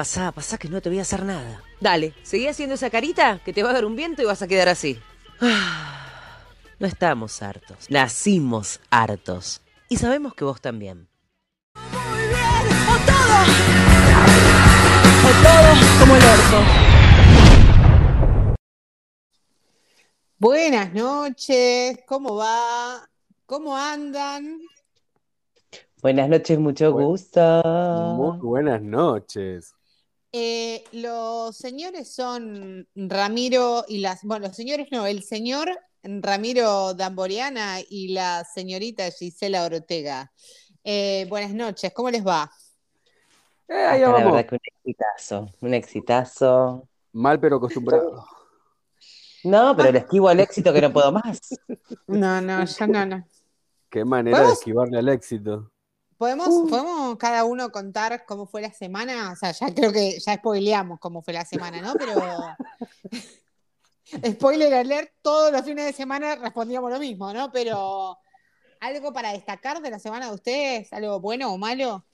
Pasá, pasá que no te voy a hacer nada. Dale, seguí haciendo esa carita que te va a dar un viento y vas a quedar así. No estamos hartos. Nacimos hartos. Y sabemos que vos también. O todo. O todo como el orco. Buenas noches, ¿cómo va? ¿Cómo andan? Buenas noches, mucho gusto. Muy buenas noches. Eh, los señores son Ramiro y las, bueno, los señores no, el señor Ramiro Damboriana y la señorita Gisela Ortega. Eh, buenas noches, ¿cómo les va? Eh, ahí Acá la vamos. verdad que un exitazo. Un exitazo. Mal pero acostumbrado. No, pero le esquivo al éxito que no puedo más. No, no, yo no, no. Qué manera de esquivarle al éxito. ¿Podemos, Uh. ¿Podemos cada uno contar cómo fue la semana? O sea, ya creo que ya spoileamos cómo fue la semana, ¿no? Pero. Spoiler alert, todos los fines de semana respondíamos lo mismo, ¿no? Pero. ¿Algo para destacar de la semana de ustedes? ¿Algo bueno o malo?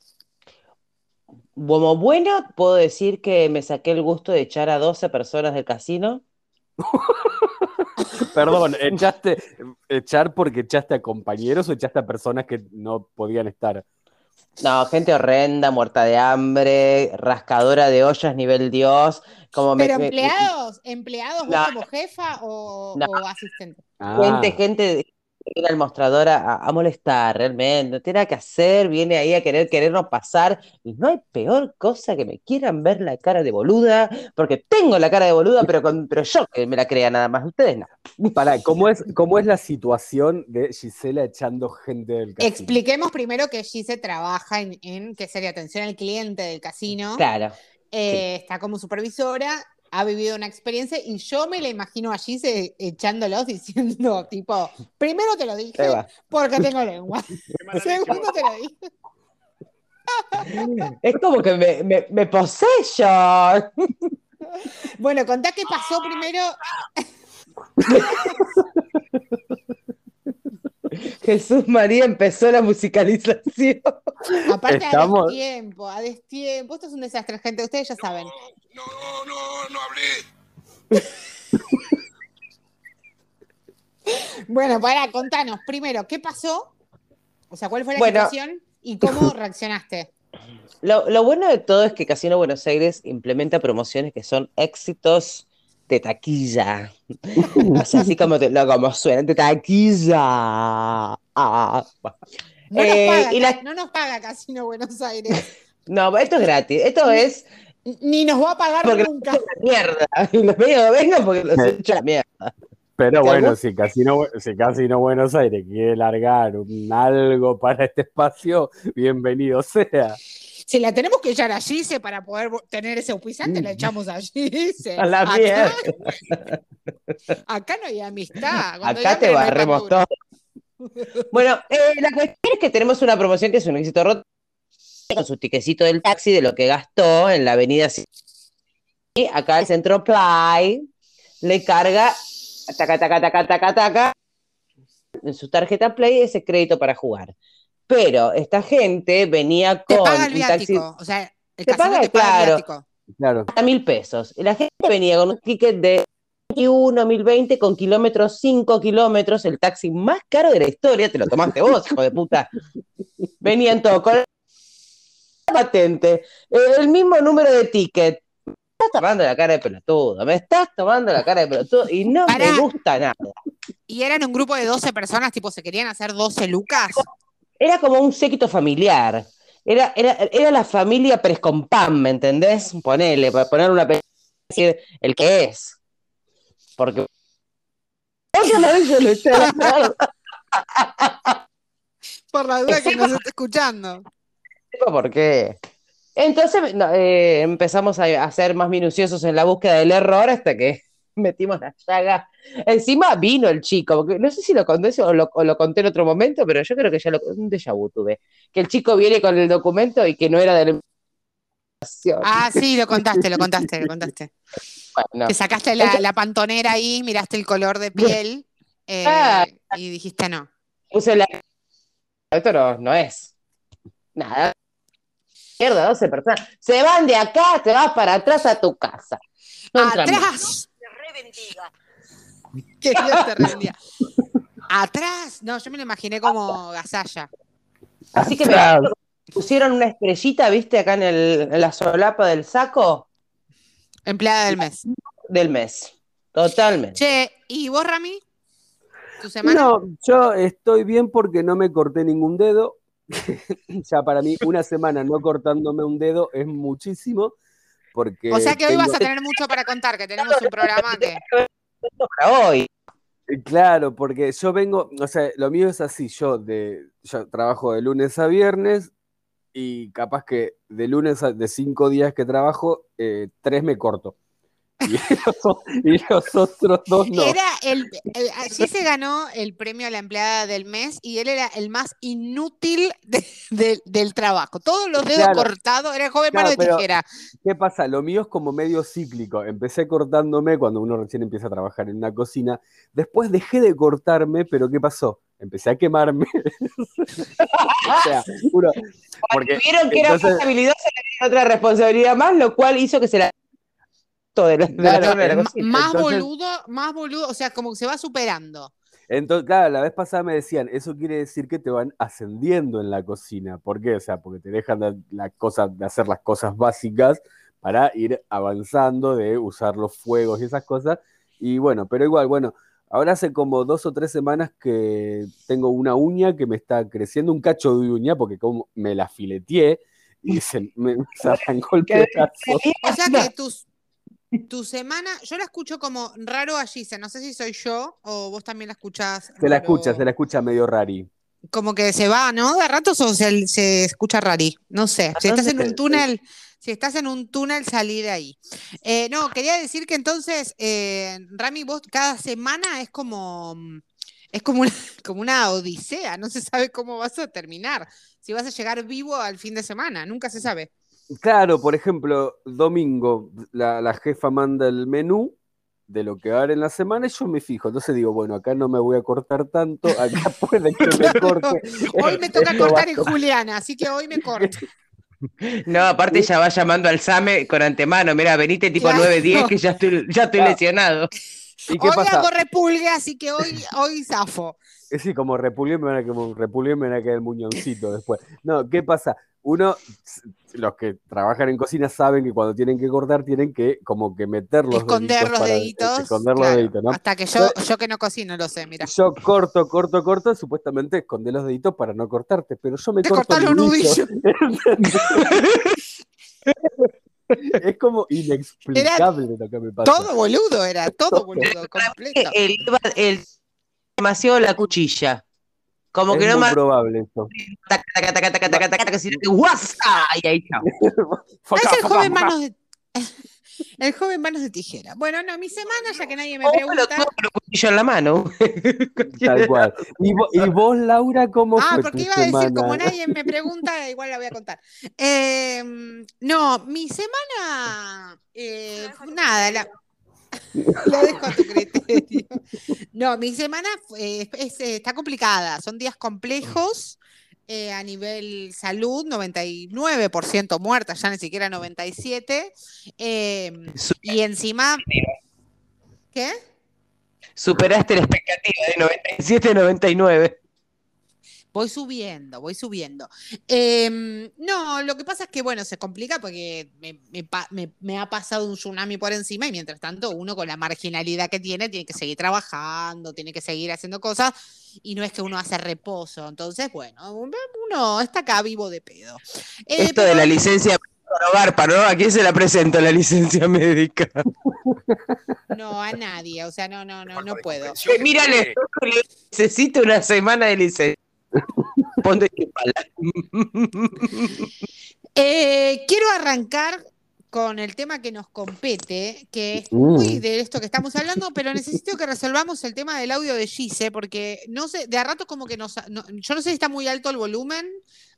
Como bueno, puedo decir que me saqué el gusto de echar a 12 personas del casino. Perdón, echaste, echar porque echaste a compañeros o echaste a personas que no podían estar. No, gente horrenda, muerta de hambre, rascadora de ollas nivel Dios. Como me- ¿Pero me- empleados? ¿Empleados vos como jefa o, No. o asistente? Ah, Gente, gente viene al mostrador a, a molestar, realmente, no tiene nada que hacer, viene ahí a querer querernos pasar, y no hay peor cosa que me quieran ver la cara de boluda, porque tengo la cara de boluda, pero, con, pero yo que me la crea nada más, ustedes no. Pará, ¿cómo es, ¿cómo es la situación de Gisela echando gente del casino? Expliquemos primero que Gise trabaja en, en que sería atención al cliente del casino. Claro, Eh, Está como supervisora, ha vivido una experiencia y yo me la imagino a Gise echándolos diciendo, tipo, primero te lo dije porque tengo lengua. Segundo te lo dije. Es como que me, me, me. Bueno, contá qué pasó primero. Jesús María empezó la musicalización. Aparte a Estamos- destiempo, a destiempo. Esto es un desastre, gente. Ustedes ya saben. No, no, no hablé. Bueno, para, contanos primero, ¿qué pasó? O sea, ¿cuál fue la Bueno. situación y cómo reaccionaste? Lo, lo bueno de todo es que Casino Buenos Aires implementa promociones que son éxitos de taquilla. O sea, así como, te- lo- como suenan, de taquilla. Ah. No, Eh, nos paga, y la- no nos paga Casino Buenos Aires. No, esto es gratis. Esto es Ni nos va a pagar Porque- nunca. mierda. Y los medios vengan porque los he hecho la mierda. Pero ¿Te bueno, si Casino, si Casino Buenos Aires quiere largar un algo para este espacio, bienvenido sea. Si la tenemos que echar a Gise para poder tener ese auspiciante, la echamos a Gise. Mm. A la acá, mierda. acá no hay amistad. Cuando Acá te barremos todo. Bueno, eh, la cuestión es que tenemos una promoción que es un éxito roto con su tiquecito del taxi de lo que gastó en la avenida. Y acá el centro Play le carga taca, taca, taca, taca, taca en su tarjeta Play ese crédito para jugar. Pero esta gente venía Te con paga el un taxi viático. O sea, el Te paga, te paga el claro. viático. Claro. a mil pesos. La gente venía con un ticket de 21, 1020 con kilómetros, 5 kilómetros, el taxi más caro de la historia, te lo tomaste vos, hijo de puta. Venían todos con la patente, eh, el mismo número de ticket. Me estás tomando la cara de pelotudo, me estás tomando la cara de pelotudo y no Pará. me gusta nada. Y eran un grupo de 12 personas, tipo, se querían hacer 12 lucas. Era como un séquito familiar. Era, era, era la familia Prescompam, ¿me entendés? Ponele, para poner una decir el que es. Porque. Por la duda que nos está escuchando. ¿Por qué? Entonces no, eh, empezamos a, a ser más minuciosos en la búsqueda del error hasta que metimos la llaga. Encima vino el chico, porque no sé si lo conté o lo, o lo conté en otro momento, pero yo creo que ya lo un déjà vu tuve. Que el chico viene con el documento y que no era de la investigación. Ah, sí, lo contaste, lo contaste, lo contaste. Bueno, Te sacaste la, la pantonera ahí, miraste el color de piel eh, Ah. y dijiste no. puse la. Esto no, no es. Nada. Mierda, 12 personas. Se van de acá, te vas para atrás a tu casa. No entran ¡Atrás! Que Dios te rebendiga. ¡Atrás! No, yo me lo imaginé como gasalla. Así que me pusieron una estrellita, viste, acá en, el, en la solapa del saco Empleada del mes. del mes. Totalmente. Che, ¿y vos, Rami? ¿Tu semana? No, yo estoy bien porque no me corté ningún dedo. ya para mí, una semana no cortándome un dedo es muchísimo. Porque o sea que hoy vas a tener mucho para contar, que tenemos un programa que... Para hoy. Claro, porque yo vengo, o sea, lo mío es así, yo de yo trabajo de lunes a viernes y capaz que de lunes a de cinco días que trabajo, eh, tres me corto. Y los, y los otros dos no. Era el, el- allí se ganó el premio a la empleada del mes y él era el más inútil de- de- del trabajo. Todos los dedos Claro. cortados, era el joven Claro, mano de tijera. ¿Qué pasa? Lo mío es como medio cíclico. Empecé cortándome cuando uno recién empieza a trabajar en una cocina. Después dejé de cortarme, pero ¿qué pasó? Empecé a quemarme. o sea, porque Vieron que era entonces- más habilidosa, le dieron otra responsabilidad más, lo cual hizo que se la. De la, de Claro, la más entonces- boludo, más boludo, o sea, como que se va superando. Entonces, claro, la vez pasada me decían, eso quiere decir que te van ascendiendo en la cocina. ¿Por qué? O sea, porque te dejan de, la cosa, de hacer las cosas básicas para ir avanzando, de usar los fuegos y esas cosas. Y bueno, pero igual, bueno, ahora hace como dos o tres semanas que tengo una uña que me está creciendo, un cacho de uña, porque como me la fileteé y se me se arrancó el pedazo. O sea que tus, tu semana, yo la escucho como raro a Gise, no sé si soy yo o vos también la escuchás. Se la escucha, se la escucha medio rari. Como que se va, ¿no? De ratos o se, se escucha rari, no sé. Si estás en un túnel, si estás en un túnel, salí de ahí. Eh, no, quería decir que entonces, eh, Rami, vos cada semana es como, es como una, como una odisea, no se sabe cómo vas a terminar, si vas a llegar vivo al fin de semana, nunca se sabe. Claro, por ejemplo, domingo la, la jefa manda el menú de lo que va a haber en la semana y yo me fijo. Entonces digo, bueno, acá no me voy a cortar tanto, acá puede que me corte. Hoy me toca Esto cortar en Juliana, así que hoy me corto. No, aparte ya va llamando al SAME con antemano. Mira, venite tipo Claro. 9-10 que ya estoy, ya estoy Claro. lesionado. ¿Y qué Hoy pasa? hago repulgue, así que hoy, hoy zafo. Es sí, como repulgué me van a, como repulgué me van a caer el muñoncito después. No, ¿qué pasa? Uno, los que trabajan en cocina saben que cuando tienen que cortar tienen que como que meter los Esconder deditos los para- deditos. esconder los claro, deditos, ¿no? Hasta que yo, yo que no cocino lo sé, mira. Yo corto, corto, corto, supuestamente esconder los deditos para no cortarte, pero yo me Te corto cortaron el un nudillo. Es como inexplicable lo que me pasa. Todo boludo era, todo Todo. boludo, completo. El, el, demasiado la cuchilla. Como es que no más probable eso. taca, taca, taca, taca, taca, taca, taca, sino que ¡guasa! Y ahí chao. Es el joven manos de. El joven manos de tijera. Bueno, no, mi semana, ya que nadie me pregunta. tuvo con un cuchillo en la mano. Tal cual. ¿Y vos, y vos, Laura, cómo Ah, fue porque tu iba a decir, semana? como nadie me pregunta, igual la voy a contar. Eh, no, mi semana, eh, nada, la, la dejo a tu criterio. No, mi semana es- está complicada, son días complejos eh, a nivel salud, 99% muertas, ya ni siquiera 97%. eh, y encima, ¿qué? Superaste la expectativa de 97 99. Voy subiendo, voy subiendo. Em, no, lo que pasa es que, bueno, se complica porque me, me pa- me- me ha pasado un tsunami por encima y mientras tanto uno con la marginalidad que tiene tiene que seguir trabajando, tiene que seguir haciendo cosas y no es que uno hace reposo. Entonces, bueno, uno está acá vivo de pedo. Eh, Esto de la licencia para Garpa, ¿no? ¿A quién se la presento la licencia médica? No, a nadie, o sea, no, no, no, no puedo. Eh, Mírale, necesito una semana de licencia. Ponte pala. Eh, quiero arrancar con el tema que nos compete, que es Mm. muy de esto que estamos hablando, pero necesito que resolvamos el tema del audio de Gise, porque no sé, de a rato como que nos, no- yo no sé si está muy alto el volumen.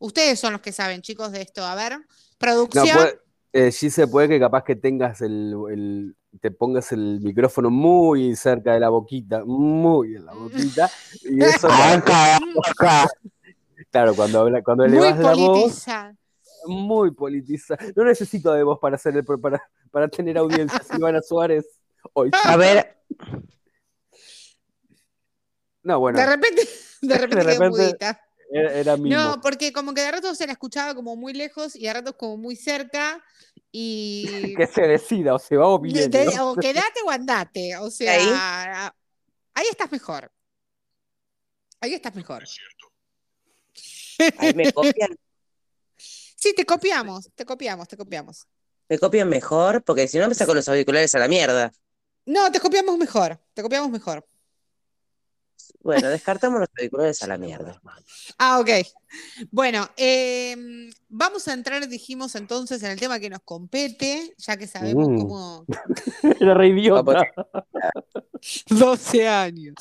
Ustedes son los que saben, chicos, de esto. A ver, No, producción. puede, eh, sí se puede que capaz que tengas el, el- te pongas el micrófono muy cerca de la boquita, muy en la boquita, y eso, Acá, acá. claro, cuando, habla, cuando muy elevas la voz, politizada. muy politizada. No necesito de vos para hacer el para, para tener audiencia, Silvana Suárez. Hoy. A ver, No, bueno, de repente, de repente, De quedó repente- mudita. Era, era mimo. No, porque como que de rato se la escuchaba como muy lejos y de ratos como muy cerca. Y Que se decida, o se va o viene. Te- ¿no? o quedate o andate. O sea, Ahí. ahí, estás mejor. Ahí estás mejor. ahí me copian, Sí, te copiamos, te copiamos, te copiamos. me copian mejor, porque si no me saco los auriculares a la mierda. No, te copiamos mejor, te copiamos mejor. Bueno, descartamos los auriculares a la mierda. Ah, ok. Bueno, em, vamos a entrar, dijimos entonces, en el tema que nos compete, ya que sabemos Mm. cómo... Era re idiota. 12 años.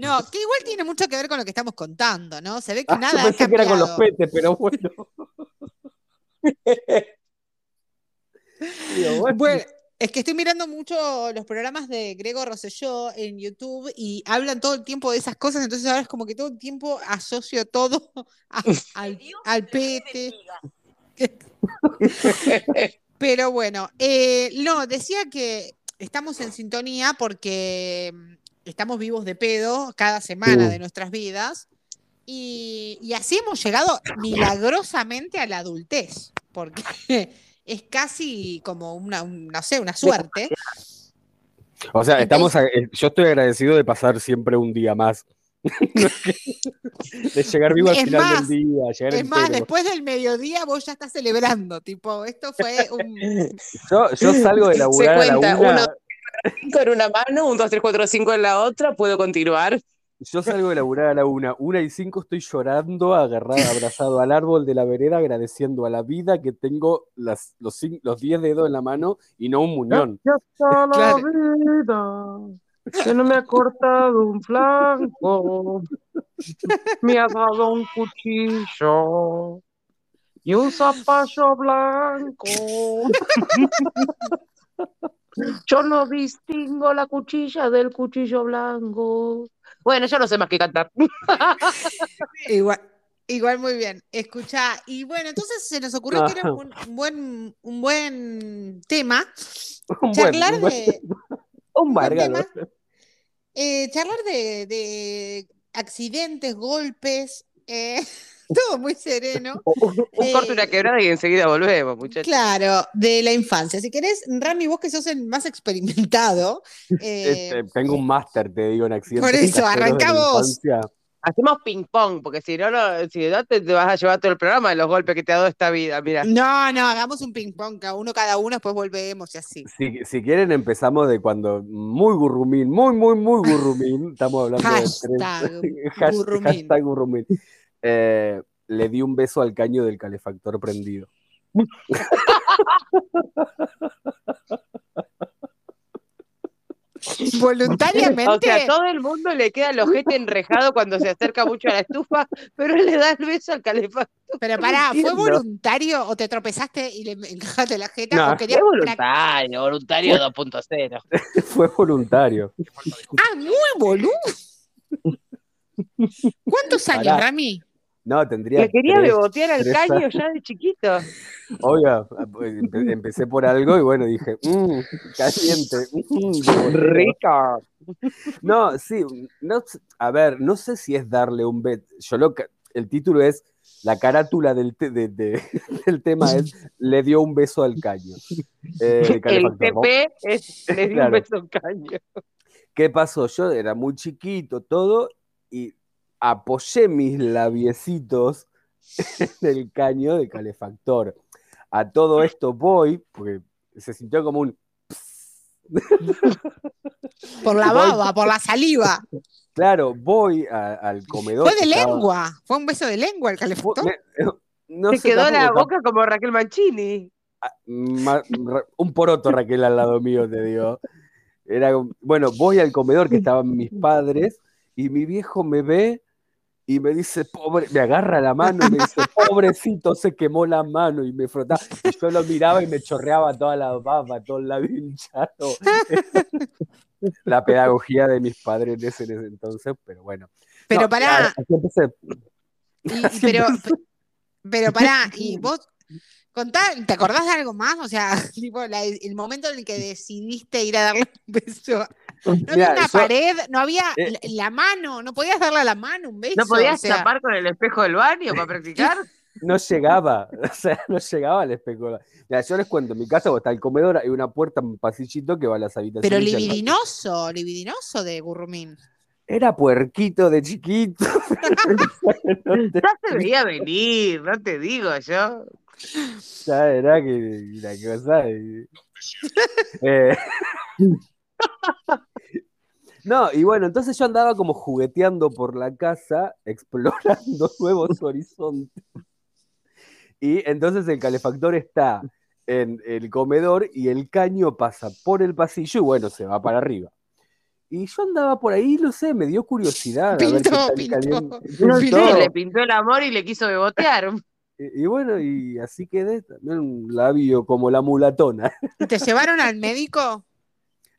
No, que igual tiene mucho que ver con lo que estamos contando, ¿no? Se ve que Ah, nada yo ha pensé que era con los petes, pero bueno. Digo, bueno. Bueno, es que estoy mirando mucho los programas de Grego Rosselló en YouTube y hablan todo el tiempo de esas cosas, entonces ahora es como que todo el tiempo asocio todo a- al, al pete. Pero bueno, eh, no, decía que estamos en sintonía porque mm, estamos vivos de pedo cada semana Sí. de nuestras vidas y, y así hemos llegado milagrosamente a la adultez, porque es casi como una, un- no sé, una suerte. O sea, estamos a- eh, yo estoy agradecido de pasar siempre un día más. De llegar vivo al Es final más, del día, llegar Es más, después del mediodía vos ya estás celebrando, tipo, esto fue un... Yo, yo salgo de laburar a la cuenta, una, uno- Cinco en una mano, un, dos, tres, cuatro, cinco en la otra, puedo continuar. Yo salgo de laburar a la una, una y cinco estoy llorando, agarrado, abrazado al árbol de la vereda, agradeciendo a la vida que tengo las, los, los diez dedos en la mano y no un muñón. Ya está la Claro. vida, que no me ha cortado un flanco, me ha dado un cuchillo y un zapallo blanco. Yo no distingo la cuchilla del cuchillo blanco. Bueno, yo no sé más que cantar. Igual, igual muy bien. Escucha, y bueno, entonces se nos ocurrió que era un, un buen, un buen tema Un buen- charlar un buen- de, un buen tema. eh, charlar de, de accidentes, golpes, eh, todo muy sereno. Un corte, una Eh, quebrada y enseguida volvemos, muchachos. Claro, de la infancia. Si querés, Rami, vos que sos el más experimentado, eh, Este, tengo un máster, te digo, en accidentes. Por eso, infancia. Hacemos ping-pong, porque si no, no- si no te, te vas a llevar todo el programa de los golpes que te ha dado esta vida. Mira, no, no, hagamos un ping-pong, cada uno, cada uno, después volvemos y así. Si, si quieren, empezamos de cuando muy gurrumín, muy, muy, muy gurrumín. Estamos hablando de Hashtag tres. Has- gurrumín. hashtag gurrumín. Eh, le di un beso al caño del calefactor prendido. Voluntariamente. o sea, todo el mundo le queda el ojete enrejado cuando se acerca mucho a la estufa, pero él le da el beso al calefactor. Pero pará, ¿fue voluntario o te tropezaste y le encajaste la jeta? No, o querías Es prac- voluntario, voluntario 2.0. Fue voluntario. Ah, muy boludo. ¿Cuántos años, Pará. Rami? No, tendría. Le quería tres, bebotear al tres caño ya de chiquito. Oiga, empe- empecé por algo y bueno, dije, mmm, caliente. mm, beboteo". Rico. No, sí, no, a ver, no sé si es darle un bet. Yo lo que- el título es la carátula del, te- de- de- del tema es le dio un beso al caño. Eh, El. TP es, le di un beso al caño. ¿Qué pasó? Yo era muy chiquito, todo, y apoyé mis labiecitos en el caño de calefactor. A todo esto voy, porque se sintió como un. Por la Voy- baba, por la saliva. Claro, voy a- al comedor. Fue de estaba- lengua. Fue un beso de lengua el calefactor. me- no Se sé quedó la tampoco, boca como Raquel Mancini. Ma- ra- un poroto Raquel al lado mío, te digo. Era, bueno, voy al comedor que estaban mis padres y mi viejo me ve y me dice, pobre, me agarra la mano y me dice, pobrecito, se quemó la mano y me frotaba. Y yo lo miraba y me chorreaba toda la baba, todo el labio hinchado. La pedagogía de mis padres en ese, en ese entonces, pero bueno. Pero No, pará, así empecé. y- y- pero, pero pará, y vos Contá, ¿te acordás de algo más? O sea, tipo, la- el momento en el que decidiste ir a darle un beso. No había una pared, no había Eh. la, mano, no podías darle a la mano un beso. ¿No podías o sea, chapar con el espejo del baño para practicar? No llegaba, o sea, no llegaba al espejo. Mira, yo les cuento, en mi casa está el comedor, hay una puerta, un pasillito que va a las habitaciones. Pero libidinoso, libidinoso de Gurrumín. Era puerquito de chiquito. No te- Ya se veía venir, no te digo yo. ya era que la cosa. y- Eh, No, y bueno, entonces yo andaba como jugueteando por la casa, explorando nuevos horizontes. Y entonces el calefactor está en el comedor y el caño pasa por el pasillo y bueno, se va para arriba. Y yo andaba por ahí, no sé, me dio curiosidad. a ver qué Pintó, pintó. caliente- No sé, Pintó. le pintó el amor y le quiso bebotear. Y, y bueno, y así quedé, también un labio como la mulatona. ¿Y ¿Te llevaron al médico?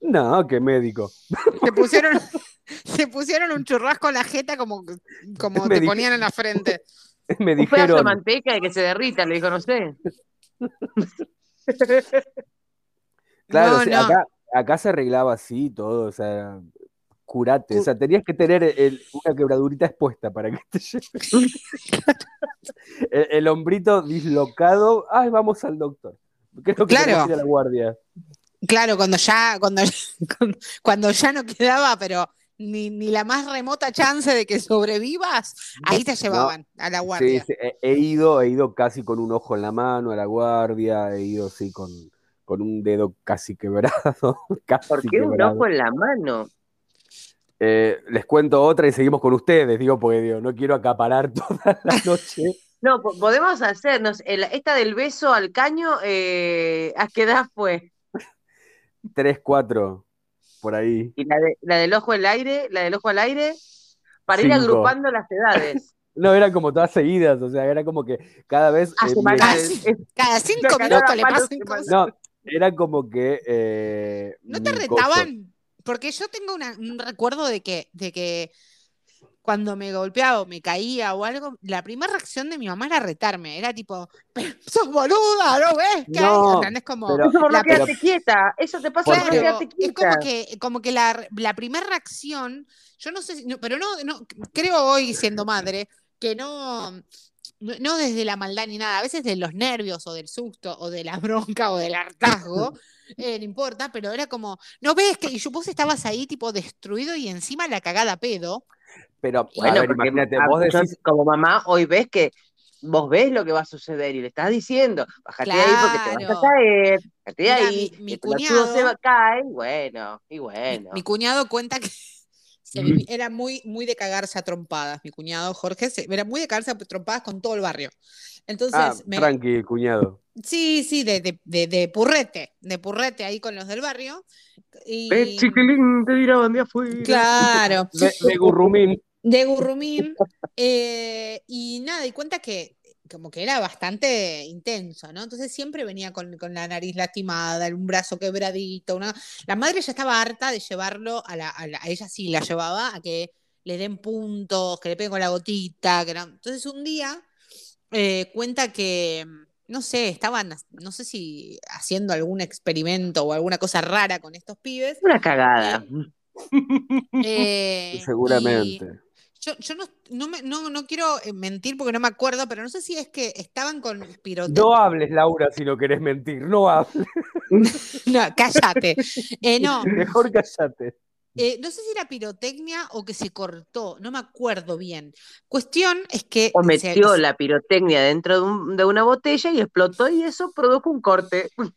No, qué médico. Te pusieron, te pusieron un churrasco en la jeta como, como Me te ponían en la frente. Me Un pedazo de dijeron, manteca y que se derrita, le dijo, no sé. claro, No, sí, no. Acá, acá se arreglaba así todo, o sea, curate, o sea, tenías que tener el- una quebradurita expuesta para que te lleve. el, el hombrito dislocado, ay, vamos al doctor. Creo que Claro. a la guardia. Claro, cuando ya, cuando, cuando, ya no quedaba, pero ni, ni la más remota chance de que sobrevivas, ahí te llevaban a la guardia. sí, he, he ido, he ido casi con un ojo en la mano a la guardia, he ido sí con, con un dedo casi quebrado. casi ¿Por qué un ojo en la mano? Eh, les cuento otra y seguimos con ustedes, digo, porque digo, no quiero acaparar toda la noche. No, po- podemos hacernos, el- esta del beso al caño, eh, ¿a qué edad fue? Tres, cuatro, por ahí. Y la, de- la del ojo al aire, la del ojo al aire, para ir agrupando las edades. No, eran como todas seguidas, o sea, era como que cada vez. Eh, Cada cinco Sacaron minutos le pasan cosas. no, era como que. eh, ¿No te retaban? Porque yo tengo una- un recuerdo de que, de que cuando me golpeaba o me caía o algo, la primera reacción de mi mamá era retarme. Era tipo, "Pero sos boluda, ¿no ves? ¿Qué hay?". No, ¿Entendés? Como, pero- Eso por no la- quedarte quieta, eso te pasa por no quedarte es quieta. como que, como que la, la primera reacción, yo no sé, si- no, pero no, no, creo hoy siendo madre, que no, no, no desde la maldad ni nada, a veces de los nervios o del susto o de la bronca o del hartazgo, eh, no importa, pero era como, no ves que y yo- vos estabas ahí tipo destruido y encima la cagada a pedo. Pero, Bueno, a ver, porque imagínate, ah, vos yo decís. como mamá hoy ves que vos ves lo que va a suceder y le estás diciendo, bájate ahí porque te vas a caer, bájate de Mira, ahí, mi- pelotudo se cuñado- va, cae, y bueno, y bueno. Mi, cuñado cuenta que se vivi- era muy, muy de cagarse a trompadas. Mi cuñado Jorge se- era muy de cagarse a trompadas con todo el barrio. Entonces, Ah, me- tranqui, cuñado. Sí, sí, de, de, de, de purrete, de purrete ahí con los del barrio. Y, Eh, chiquilín, te miraban de afuera. claro, De, de Gurrumín. De Gurrumín. eh, y nada, y cuenta que como que era bastante intenso, ¿no? Entonces siempre venía con, con la nariz lastimada, un brazo quebradito. Una... La madre ya estaba harta de llevarlo a, la, a, la- a ella sí la llevaba a que le den puntos, que le peguen con la gotita. Que no- Entonces un día eh, cuenta que, no sé, estaban, no sé si haciendo algún experimento o alguna cosa rara con estos pibes. Una cagada. eh, Seguramente. Yo, yo no, no, me- no, no quiero eh, mentir porque no me acuerdo, pero no sé si es que estaban con pirotecnia. No hables, Laura, si no querés mentir. No hables. No, cállate. Eh, no, Mejor callate. eh, no sé si era pirotecnia o que se cortó, no me acuerdo bien. Cuestión es que O metió se- la pirotecnia dentro de, un- de una botella y explotó y eso produjo un corte.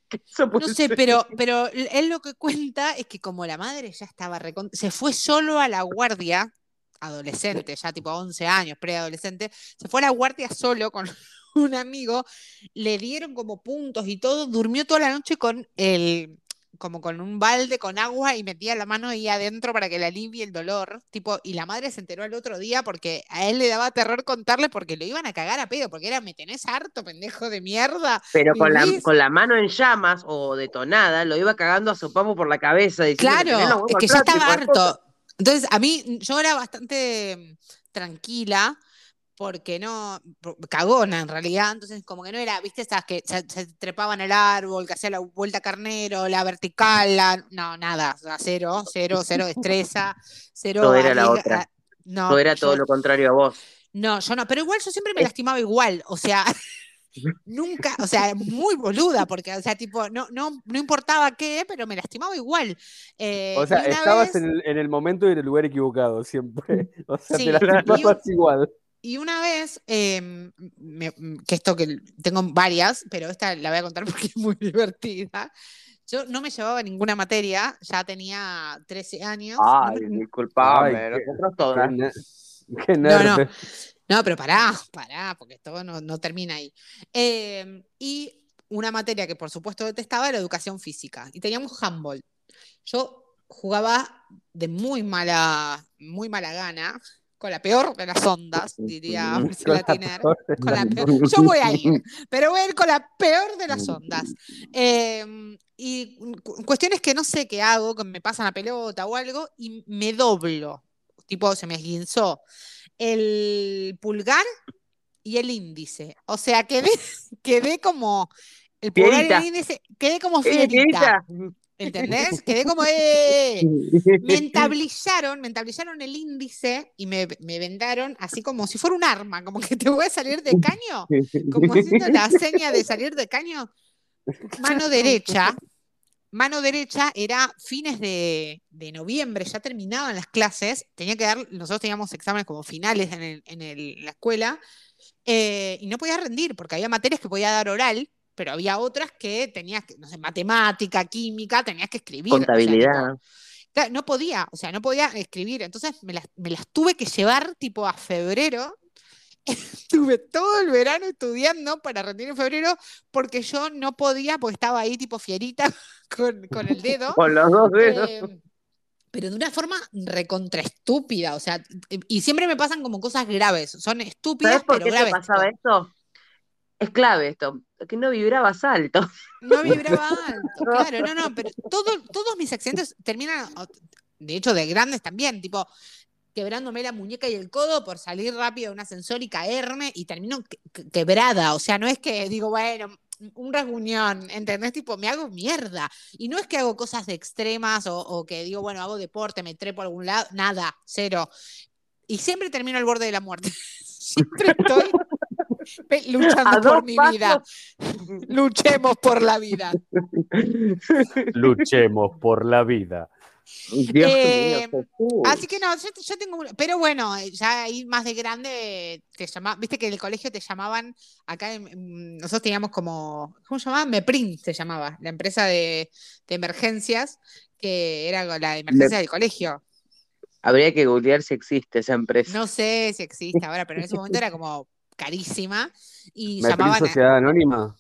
No sé, pero, pero él lo que cuenta es que como la madre ya estaba se fue solo a la guardia, adolescente, ya tipo 11 años, preadolescente, se fue a la guardia solo con un amigo, le dieron como puntos y todo, durmió toda la noche con el como con un balde con agua y metía la mano ahí adentro para que le alivie el dolor, tipo, y la madre se enteró el otro día porque a él le daba terror contarle porque lo iban a cagar a pedo, porque era, me tenés harto, pendejo de mierda. Pero con la, con la mano en llamas o detonada, lo iba cagando a su pamo por la cabeza. diciendo que Claro, es al que ya estaba harto. Entonces, a mí, yo era bastante mm, tranquila, porque no, cagona en realidad, entonces como que no era, viste, esas que se, se trepaban al árbol, que hacía la vuelta carnero, la vertical, la, no, nada, o sea, cero, cero, cero destreza, cero. Todo era la otra. ah, No, Todo era todo lo contrario a vos. no, yo no, pero igual yo siempre me lastimaba igual, o sea, nunca, o sea, muy boluda, porque, o sea, tipo, no, no, no importaba qué, pero me lastimaba igual. Eh, O sea, estabas vez- en el, en el momento y en el lugar equivocado siempre. O sea, Sí, te lastimabas y un- igual. Y una vez, eh, me- que esto que tengo varias, pero esta la voy a contar porque es muy divertida. Yo no me llevaba ninguna materia, ya tenía 13 años. no Ay, me- disculpame, nosotros todas. qué No, no. No, pero pará, pará, porque esto no, no termina ahí. Eh, y una materia que por supuesto detestaba era educación física. Y teníamos handball. Yo jugaba de muy mala, muy mala gana, con la peor de las ondas, diría Marcela Tiner. Con la peor- Yo voy a ir, pero voy a ir con la peor de las ondas. Eh, y cu- cuestiones que no sé qué hago, que me pasan la pelota o algo, y me doblo. Tipo, se me esguinzó el pulgar y el índice. O sea, quedé, quedé como. El pulgar y el índice, quedé como. Fierita. ¿Entendés? Quedé como. ¡eh! Me entablillaron, me entablillaron el índice y me, me vendaron así como si fuera un arma, como que te voy a salir de caño, como haciendo la seña de salir de caño. Mano derecha, mano derecha era fines de, de noviembre, ya terminaban las clases, tenía que dar, nosotros teníamos exámenes como finales en, el- en el- la escuela, eh, y no podía rendir, porque había materias que podía dar oral, pero había otras que tenías que, no sé, matemática, química, tenías que escribir. o sea, tipo, Contabilidad. No podía, o sea, no podía escribir. Entonces me las, me las tuve que llevar tipo a febrero. Estuve todo el verano estudiando para rendir en febrero porque yo no podía, porque estaba ahí tipo fierita con, con el dedo. Con los dos dedos. eh, pero de una forma recontra estúpida, o sea, y siempre me pasan como cosas graves, son estúpidas ¿Sabes por pero qué te graves. pasaba esto? Es clave esto, que no vibrabas alto. No vibraba alto, claro, no, no, pero todo, todos mis accidentes terminan, de hecho, de grandes también, tipo, quebrándome la muñeca y el codo por salir rápido de un ascensor y caerme y termino que- que- quebrada, o sea, no es que digo, bueno, un rasguñón, ¿entendés? Tipo, me hago mierda. Y no es que hago cosas de extremas o, o que digo, bueno, hago deporte, me trepo a algún lado, nada, cero. Y siempre termino al borde de la muerte. Siempre estoy luchando por mi vida. Luchemos por la vida. Luchemos por la vida. Dios Eh, mío, Jesús. Así que no, yo, yo tengo, pero bueno, eh, ya ahí más de grande te llama, viste que en el colegio te llamaban, acá en- nosotros teníamos como, ¿cómo se llamaba? Meprin se llamaba, la empresa de, de emergencias, que era la de emergencia del colegio. Habría que googlear si existe esa empresa. No sé si existe ahora, pero en ese momento era como carísima y ¿Me llamaban Sociedad Anónima?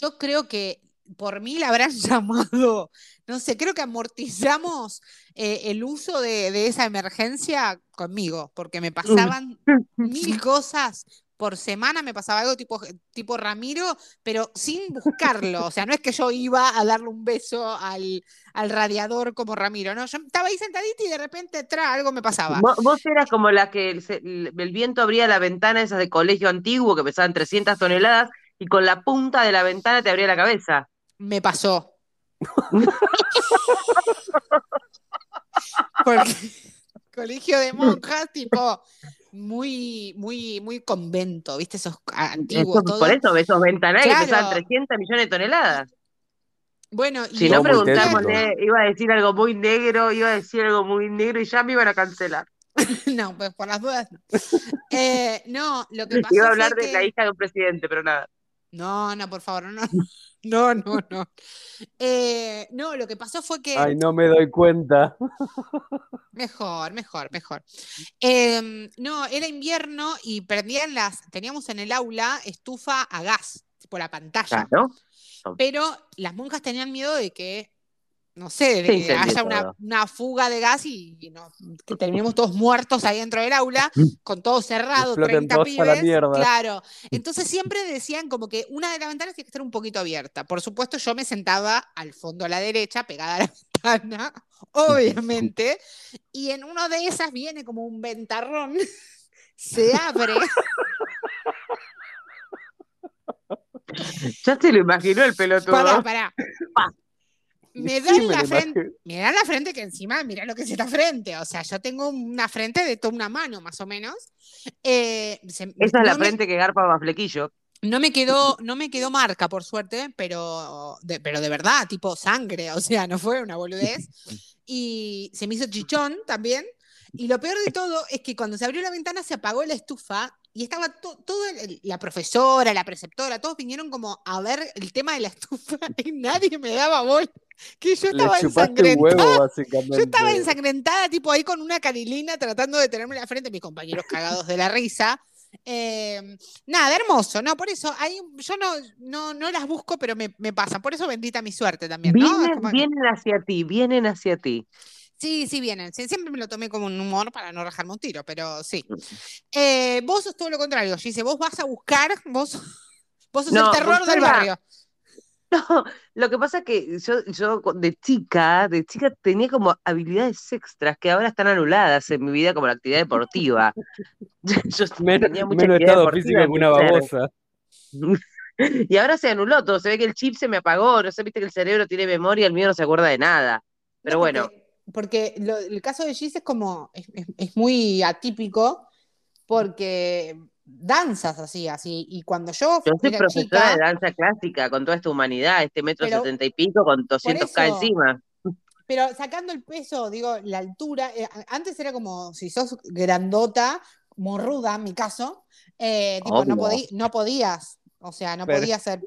Yo creo que por mí la habrán llamado, no sé, creo que amortizamos eh, el uso de, de esa emergencia conmigo, porque me pasaban mil cosas. Por semana me pasaba algo tipo, tipo Ramiro, pero sin buscarlo. O sea, no es que yo iba a darle un beso al, al radiador como Ramiro, no. Yo estaba ahí sentadita y de repente tra, algo me pasaba. Vos, vos eras como la que el- el viento abría la ventana esas de colegio antiguo que pesaban 300 toneladas y con la punta de la ventana te abría la cabeza. Me pasó. Porque colegio de monjas, tipo, muy, muy, muy convento, ¿viste? Esos antiguos, Eso- todo. por eso, esos ventanales Claro. que pesaban 300 millones de toneladas. Bueno, y Si no, preguntámosle, iba a decir algo muy negro, iba a decir algo muy negro y ya me iban a cancelar. no, pues por las dudas no. Eh, no, lo que pasó Iba a hablar de que- la hija de un presidente, pero nada. No, no, por favor, no, no, no, no. Eh, no, lo que pasó fue que Ay, no me doy cuenta. Mejor, mejor, mejor. Em, no, era invierno y prendían las, teníamos en el aula estufa a gas, tipo la pantalla, Claro. pero las monjas tenían miedo de que, no sé, de que haya una, una, fuga de gas y, y que terminemos todos muertos ahí dentro del aula, con todo cerrado, 30 pibes. Claro. Entonces siempre decían como que una de las ventanas tiene que estar un poquito abierta. Por supuesto, yo me sentaba al fondo a la derecha, pegada a la ventana, obviamente, y en una de esas viene como un ventarrón, se abre. Ya se lo imaginó el pelotudo. Pará, pará. Me da Sí, en me la frente, imagino. me da en la frente que encima, mira lo que es esta frente. O sea, yo tengo una frente de toda una mano, más o menos. Eh, se- Esa es la me- frente que garpa más flequillo. No me quedó, no me quedó marca, por suerte, pero de, pero de verdad, tipo sangre, o sea, no fue una boludez. Y se me hizo chichón también. Y lo peor de todo es que cuando se abrió la ventana se apagó la estufa y estaba to- el- la profesora, la preceptora, todos vinieron como a ver el tema de la estufa y nadie me daba bola. Que yo estaba ensangrentada. huevo, básicamente. Yo estaba ensangrentada, tipo ahí con una carilina, tratando de tenerme en la frente, mis compañeros cagados de la risa. Eh, nada, hermoso, ¿no? Por eso, hay, yo no, no, no las busco, pero me, me pasan. Por eso bendita mi suerte también, Vienen, como- vienen hacia ti, vienen hacia ti. Sí, sí, vienen. Sí, siempre me lo tomé como un humor para no rajarme un tiro, pero sí. Eh, vos sos todo lo contrario, Gise. Vos vas a buscar, vos, vos sos No, el terror del barrio. No, lo que pasa es que yo, yo de chica, de chica tenía como habilidades extras que ahora están anuladas en mi vida como la actividad deportiva. Yo Menos, tenía mucha menos actividad estado físico que una babosa. Y ahora se anuló todo, se ve que el chip se me apagó, no sé, viste que el cerebro tiene memoria, el mío no se acuerda de nada. Pero No, bueno, porque, lo- el caso de Gis es como, es, es- es muy atípico porque danzas así, así, y cuando yo, yo soy profesora chica, de danza clásica con toda esta humanidad, este metro Pero- setenta y pico con 200k eso- encima. pero sacando el peso, digo, la altura, eh, antes era como, si sos grandota, morruda en mi caso, eh, tipo, no, podí- no podías, o sea, no podías ser,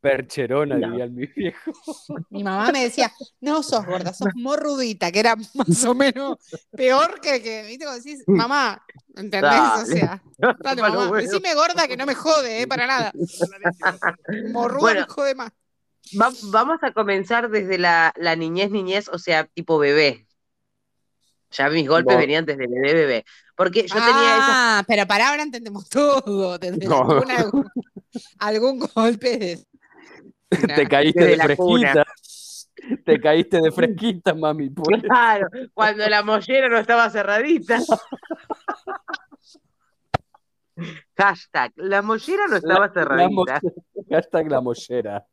Percherona, No. diría mi viejo. mi mamá me decía, no sos gorda, sos morrudita, que era más o menos peor que, que ¿viste? Cuando decís, mamá, ¿entendés? O sea, dale, mamá, decime gorda que no me jode, eh, para nada. Morruda Bueno. me jode más. Va- vamos a comenzar desde la, la niñez, niñez, o sea, tipo bebé. Ya mis golpes venían desde bebé, bebé. Porque yo tenía esa. ah, pero para ahora entendemos todo. Desde No. algún golpe de. Te caíste de la cuna. fresquita. Te caíste de fresquita, mami. por eso. Claro, cuando la mollera no estaba cerradita. Hashtag, la mollera no estaba La- la cerradita. mollera. Hashtag la mollera.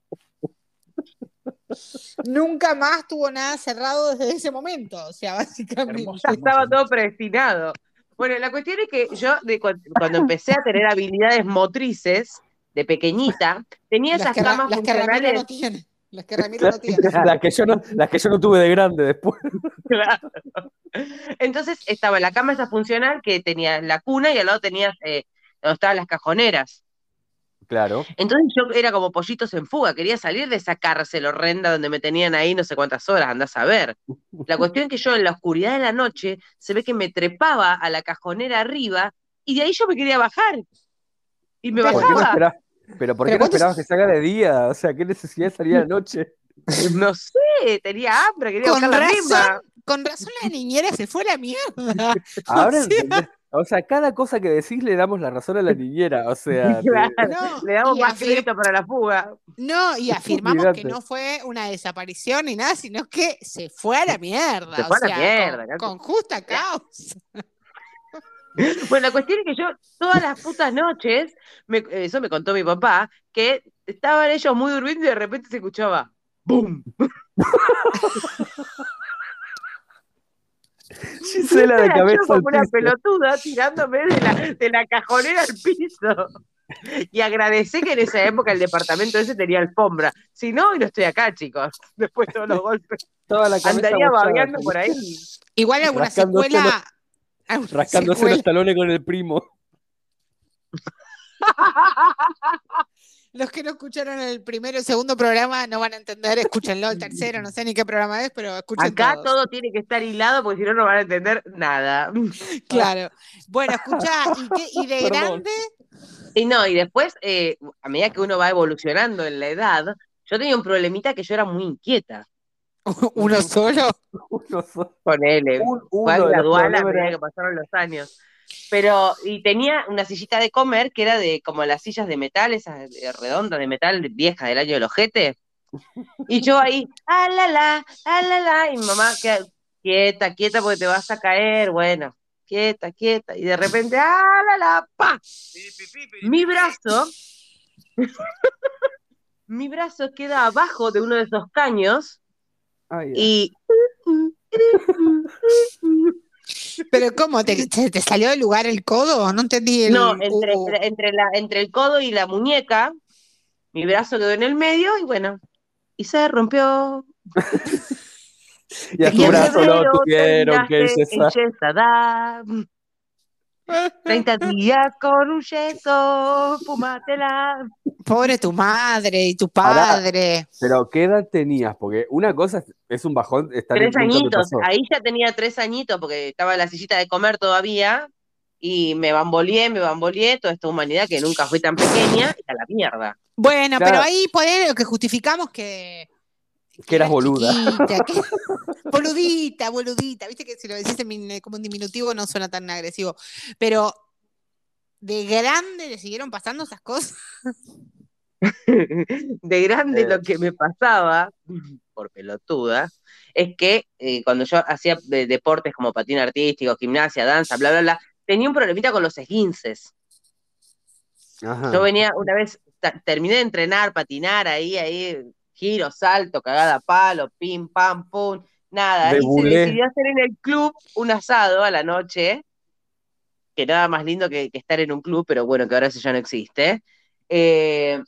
Nunca más tuvo nada cerrado desde ese momento. O sea, básicamente. Estaba todo predestinado. Bueno, la cuestión es que yo, de cu- cuando empecé a tener habilidades motrices de pequeñita, tenía Las esas que, camas las que Ramiro funcionales. no tiene. Las que Ramiro no tiene. Las que, yo no, las que yo no tuve de grande después. Claro. Entonces estaba la cama esa funcional que tenía la cuna y al lado tenías eh, donde estaban las cajoneras. Claro. Entonces yo era como pollitos en fuga, quería salir de esa cárcel horrenda donde me tenían ahí no sé cuántas horas, andás a ver. La cuestión es que yo en la oscuridad de la noche se ve que me trepaba a la cajonera arriba y de ahí yo me quería bajar. Y me Pero ¿Por qué no bajaba. Pero ¿por qué Pero no te- esperabas que salga de día? O sea, ¿qué necesidad de salir a la noche? No sé, tenía hambre, quería Con buscar la razón, misma. con razón la niñera se fue a la mierda. Ahora O sea-. O sea, cada cosa que decís le damos la razón a la niñera. O sea, te- Claro, No, Le damos más afir- crédito para la fuga. No, y afirmamos que no fue una desaparición ni nada, sino que se fue a la mierda. Se fue o a la sea, mierda, con, con justa causa. Bueno, la cuestión es que yo todas las putas noches, me- eso me contó mi papá, que estaban ellos muy durmiendo y de repente se escuchaba ¡Bum! Gisela de yo cabeza al como una pelotuda tirándome de la, de la cajonera al piso. Y agradecé que en esa época el departamento ese tenía alfombra. Si no, hoy no estoy acá, chicos. Después de todos los golpes. Toda la Andaría babeando por ahí. Igual alguna secuela. Rascándose secuela- los talones con el primo. Los que no escucharon el primero y segundo programa no van a entender, escúchenlo, el tercero, no sé ni qué programa es, pero escuchen Acá todos. todo tiene que estar hilado porque si no, no van a entender nada. Claro. Bueno, escucha, ¿y, qué- y de Perdón. grande? Y no, y después, eh, a medida que uno va evolucionando en la edad, yo tenía un problemita que yo era muy inquieta ¿Uno solo? Uno, so- con él. un- uno gradual a medida que pasaron los años. Pero, y tenía una sillita de comer que era de como las sillas de metal, esas redondas de metal viejas del año del ojete. Y yo ahí, ah, la, la, ah, la, la, y mi mamá, "Qué- quieta, quieta porque te vas a caer, bueno, quieta, quieta. Y de repente, ah, la, la, pa, mi brazo mi brazo queda abajo de uno de esos caños Ay, y Pero ¿cómo? ¿Te, salió del lugar el codo? No entendí el... no, entre, entre, entre la, entre el codo y la muñeca, mi brazo quedó en el medio y bueno, y se rompió. y a tu brazo lo tuvieron que 30 días con un yeso, fumátela. Pobre tu madre y tu padre. Pero ¿qué edad tenías? Porque una cosa es- un bajón estar Tres añitos, ahí ya tenía tres añitos porque estaba en la sillita de comer todavía y me bamboleé, me bamboleé toda esta humanidad que nunca fui tan pequeña y a la mierda. Bueno, Claro. pero ahí poner lo que justificamos que... Que eras boluda. chiquita, que- boludita, boludita. Viste que si lo decís en como un diminutivo no suena tan agresivo. Pero de grande le siguieron pasando esas cosas. De grande Eh. lo que me pasaba, por pelotuda, es que eh, cuando yo hacía de- deportes como patín artístico, gimnasia, danza, bla, bla, bla, tenía un problemita con los esguinces. Ajá. Yo venía una vez, terminé de entrenar, patinar ahí, ahí, giro, salto, cagada a palo, pim, pam, pum, nada. Y se decidió hacer en el club un asado a la noche, que nada más lindo que, que estar en un club, pero bueno, que ahora eso ya no existe. Eh,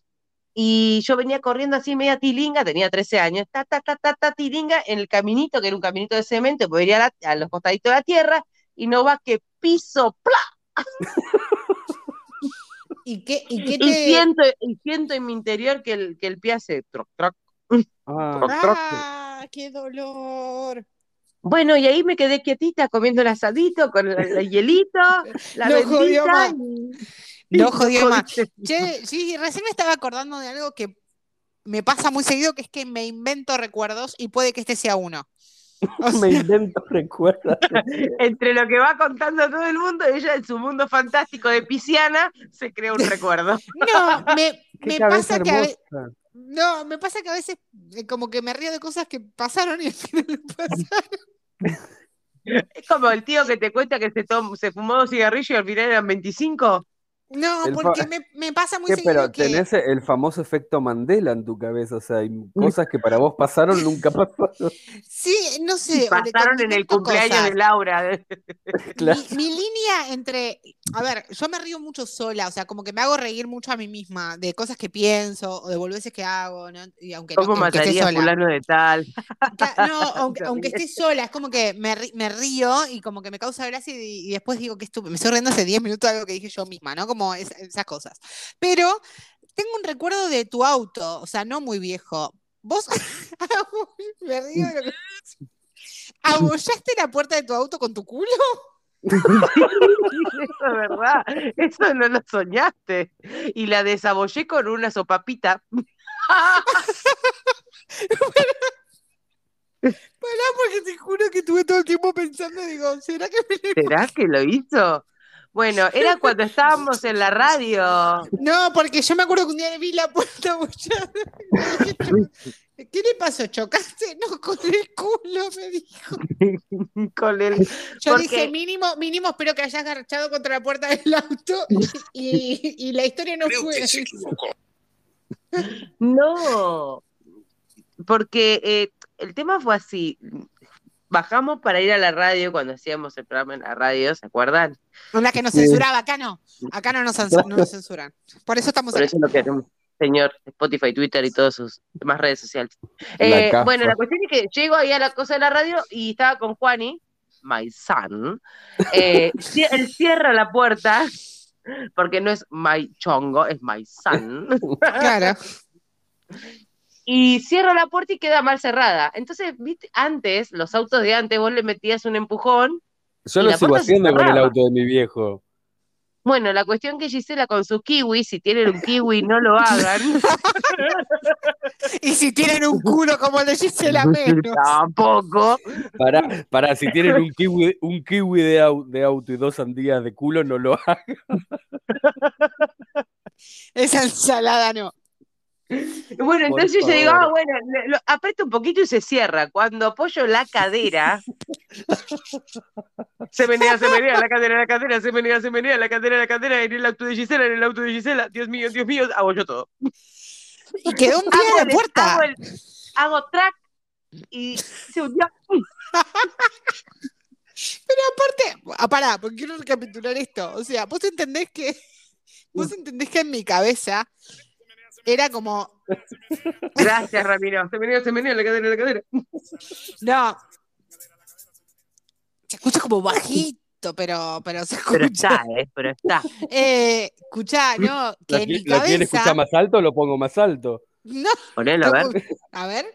y yo venía corriendo así media tilinga, tenía 13 años, ta, ta, ta, ta, ta, tilinga, en el caminito, que era un caminito de cemento, porque venía a, la- a los costaditos de la tierra, y no va que piso, ¡plá! ¿Y qué, y qué Y te... siento, y siento en mi interior que el, que el pie hace troc, troc. Ah, ¡Ah, qué dolor! Bueno, y ahí me quedé quietita comiendo el asadito con el, el hielito, la No jodió bendita. más. y- No jodió más. jodiste. Che, sí, recién me estaba acordando de algo que me pasa muy seguido, que es que me invento recuerdos y puede que este sea uno. Me invento recuerdos. Entre lo que va contando todo el mundo, ella en su mundo fantástico de pisciana se crea un recuerdo. no, me, pasa que a ve- hermosa. no, me pasa que a veces eh, como que me río de cosas que pasaron y al final no pasaron. Es como el tío que te cuenta que se, tom- se fumó dos cigarrillos y al final eran 25. No, El porque me, me pasa muy ¿Qué, seguido pero que tenés el famoso efecto Mandela en tu cabeza, o sea, hay cosas que para vos pasaron nunca pasaron. sí, no sé, Pasaron en el cumpleaños cosas. de Laura. Claro. Mi, mi línea entre, a ver, yo me río mucho sola, o sea, como que me hago reír mucho a mí misma de cosas que pienso o de boludeces que hago, ¿no? Y aunque no ¿Cómo aunque esté mataría a sola. fulano de tal? No, aunque, esté sola, es como que me, río y como que me causa gracia y, y después digo que estúpido. Me estoy riendo hace 10 minutos de algo que dije yo misma, ¿no? Como es- esas cosas. Pero tengo un recuerdo de tu auto, o sea, no muy viejo. Vos, me río de lo que- ¿Abollaste la puerta de tu auto con tu culo? Eso es verdad. Eso no lo soñaste. Y la desabollé con una sopapita. Pará, porque te juro que estuve todo el tiempo pensando, digo, ¿será que me le- ¿Será que lo hizo? Bueno, era cuando estábamos en la radio. No, porque yo me acuerdo que un día vi la puerta abollada. ¿Qué le pasó? ¿Chocaste? No, con el culo, me dijo. Con el... Yo Porque- dije, mínimo, mínimo espero que hayas garchado contra la puerta del auto y, y la historia no Creo fue que se así. No, porque eh, el tema fue así. Bajamos para ir a la radio cuando hacíamos el programa en la radio, ¿se acuerdan? Una que nos censuraba, acá no. Acá no nos, cens- no nos censuran. Por eso estamos Por acá. eso lo queremos, señor Spotify, Twitter y todas sus demás redes sociales. Eh, bueno, la cuestión es que llego ahí a la cosa de la radio y estaba con Juani, my son. Eh, él cierra la puerta, porque no es my chongo, es my son. Claro. Y cierra la puerta y queda mal cerrada. Entonces, viste, antes, los autos de antes, vos le metías un empujón. Yo lo sigo haciendo con el auto de mi viejo. Bueno, la cuestión que Gisela con su kiwi, si tienen un kiwi, no lo hagan. Y si tienen un culo como el de Gisela menos. Tampoco. Para, para si tienen un kiwi, un kiwi de, au- de auto y dos sandías de culo, no lo hagan. Esa ensalada no. Bueno, Por entonces yo digo, ah, bueno, lo- aprieto un poquito y se cierra. Cuando apoyo la cadera, se menea, se menea, la cadera, la cadera, se menea, se menea, la cadera, la cadera, en el auto de Gisela, en el auto de Gisela, Dios mío, Dios mío, hago yo todo. Y quedó un pie Hago en la puerta. Hago, el- hago track y se hundió. Pero aparte, ah, pará, porque quiero recapitular esto. O sea, vos entendés que, vos entendés que en mi cabeza era como, Gracias, Ramiro. Se dio, se dio la cadera, la cadera. no, se escucha como bajito, pero, pero se Pero escucha. está, ¿eh? Pero está. Eh, escuchá, no, que ¿Lo, en mi lo escuchar más alto? Lo pongo más alto. no, Ponelo, a ver. ¿cómo? a ver,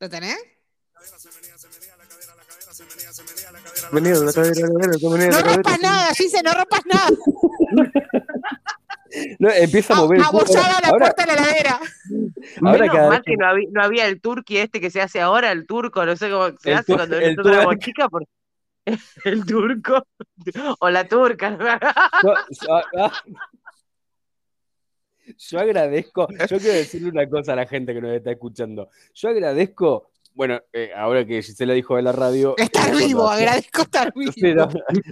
¿lo tenés? Venido la cadera, la cadera, se venía No la cadera. rompas nada, Gise, no rompas nada. No, empieza a mover el culo. Abollada la Ahora, puerta de la heladera. ahora Menos mal que no había, no había el turqui este que se hace ahora, el turco, no sé cómo se El hace cuando el una bochica por el turco o la turca. Yo, yo- ah, yo agradezco, yo quiero decirle una cosa a la gente que nos está escuchando. Yo agradezco, bueno, eh, ahora que Gisela dijo de la radio. Estar cuando vivo, agradezco estar vivo. Sí, no,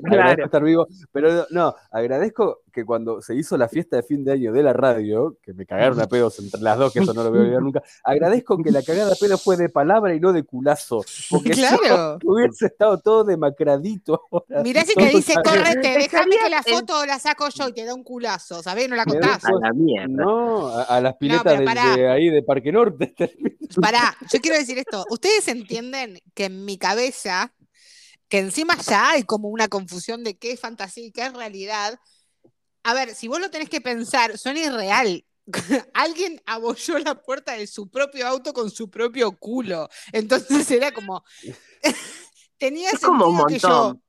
agradezco estar vivo, pero no, agradezco que cuando se hizo la fiesta de fin de año de la radio, que me cagaron a pedos entre las dos, que eso no lo voy a olvidar nunca, agradezco que la cagada apenas fue de palabra y no de culazo, porque Claro. yo hubiese estado todo demacradito ahora. Mirá si que dice, correte, déjame que la foto la saco yo y te da un culazo, ¿sabés? No la contás. A la mierda. No, a, a las piletas de- de, ahí de Parque Norte. Pará, yo quiero decir esto. Ustedes entienden que en mi cabeza, que encima ya hay como una confusión de qué es fantasía y qué es realidad. A ver, si vos lo tenés que pensar, suena irreal. Alguien abolló la puerta de su propio auto con su propio culo. Entonces era como. Tenía Es como sentido que yo.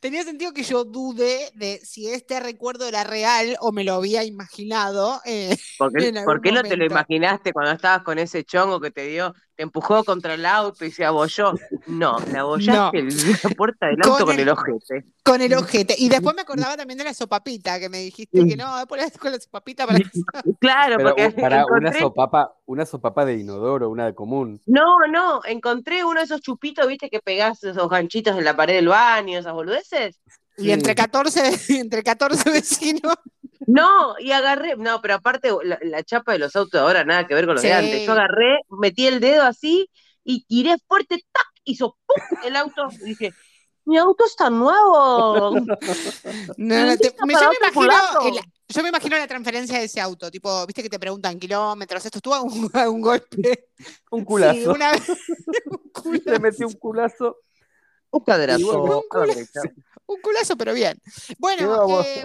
Tenía sentido que yo dude de si este recuerdo era real o me lo había imaginado. eh, ¿Por qué, por no te lo imaginaste cuando estabas con ese chongo que te dio, te empujó contra el auto y se abolló? No, me abollaste el- la puerta del auto Con con el- el ojete. Con el ojete. Y después me acordaba también de la sopapita, que me dijiste que no, después la- con la sopapita para Claro, Pero porque para una sopapa, una sopapa de inodoro, una de común. No, no, encontré uno de esos chupitos, viste, que pegás esos ganchitos en la pared del baño, esas boludeces. Y entre 14, entre 14 vecinos. No, y agarré, no, pero aparte la, la chapa de los autos ahora nada que ver con lo Sí. de antes. Yo agarré, metí el dedo así y tiré fuerte, ¡tac! Hizo ¡pum! el auto. Y dije, mi auto está nuevo. No, no, te- Está me- para yo, me imagino culazo. el- yo me imagino la transferencia de ese auto, tipo, viste que te preguntan kilómetros, esto estuvo un, un golpe. Un Sí, culazo. una vez. un, culazo, Le metí un culazo. Un bueno, un culazo, un culazo, pero bien. Bueno, eh.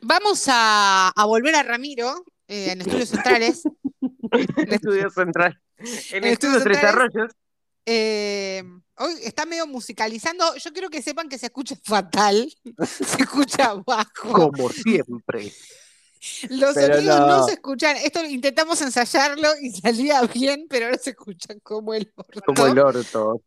Vamos a, a volver a Ramiro eh, en Estudios Centrales. Estudio central. En En Estudio Estudios Tres Centrales. Arroyos. Eh, hoy está medio musicalizando. Yo quiero que sepan que se escucha fatal, se escucha bajo. Como siempre. Los Pero sonidos no. no. se escuchan. Esto intentamos ensayarlo y salía bien, pero ahora se escuchan como el orto. Como el orto.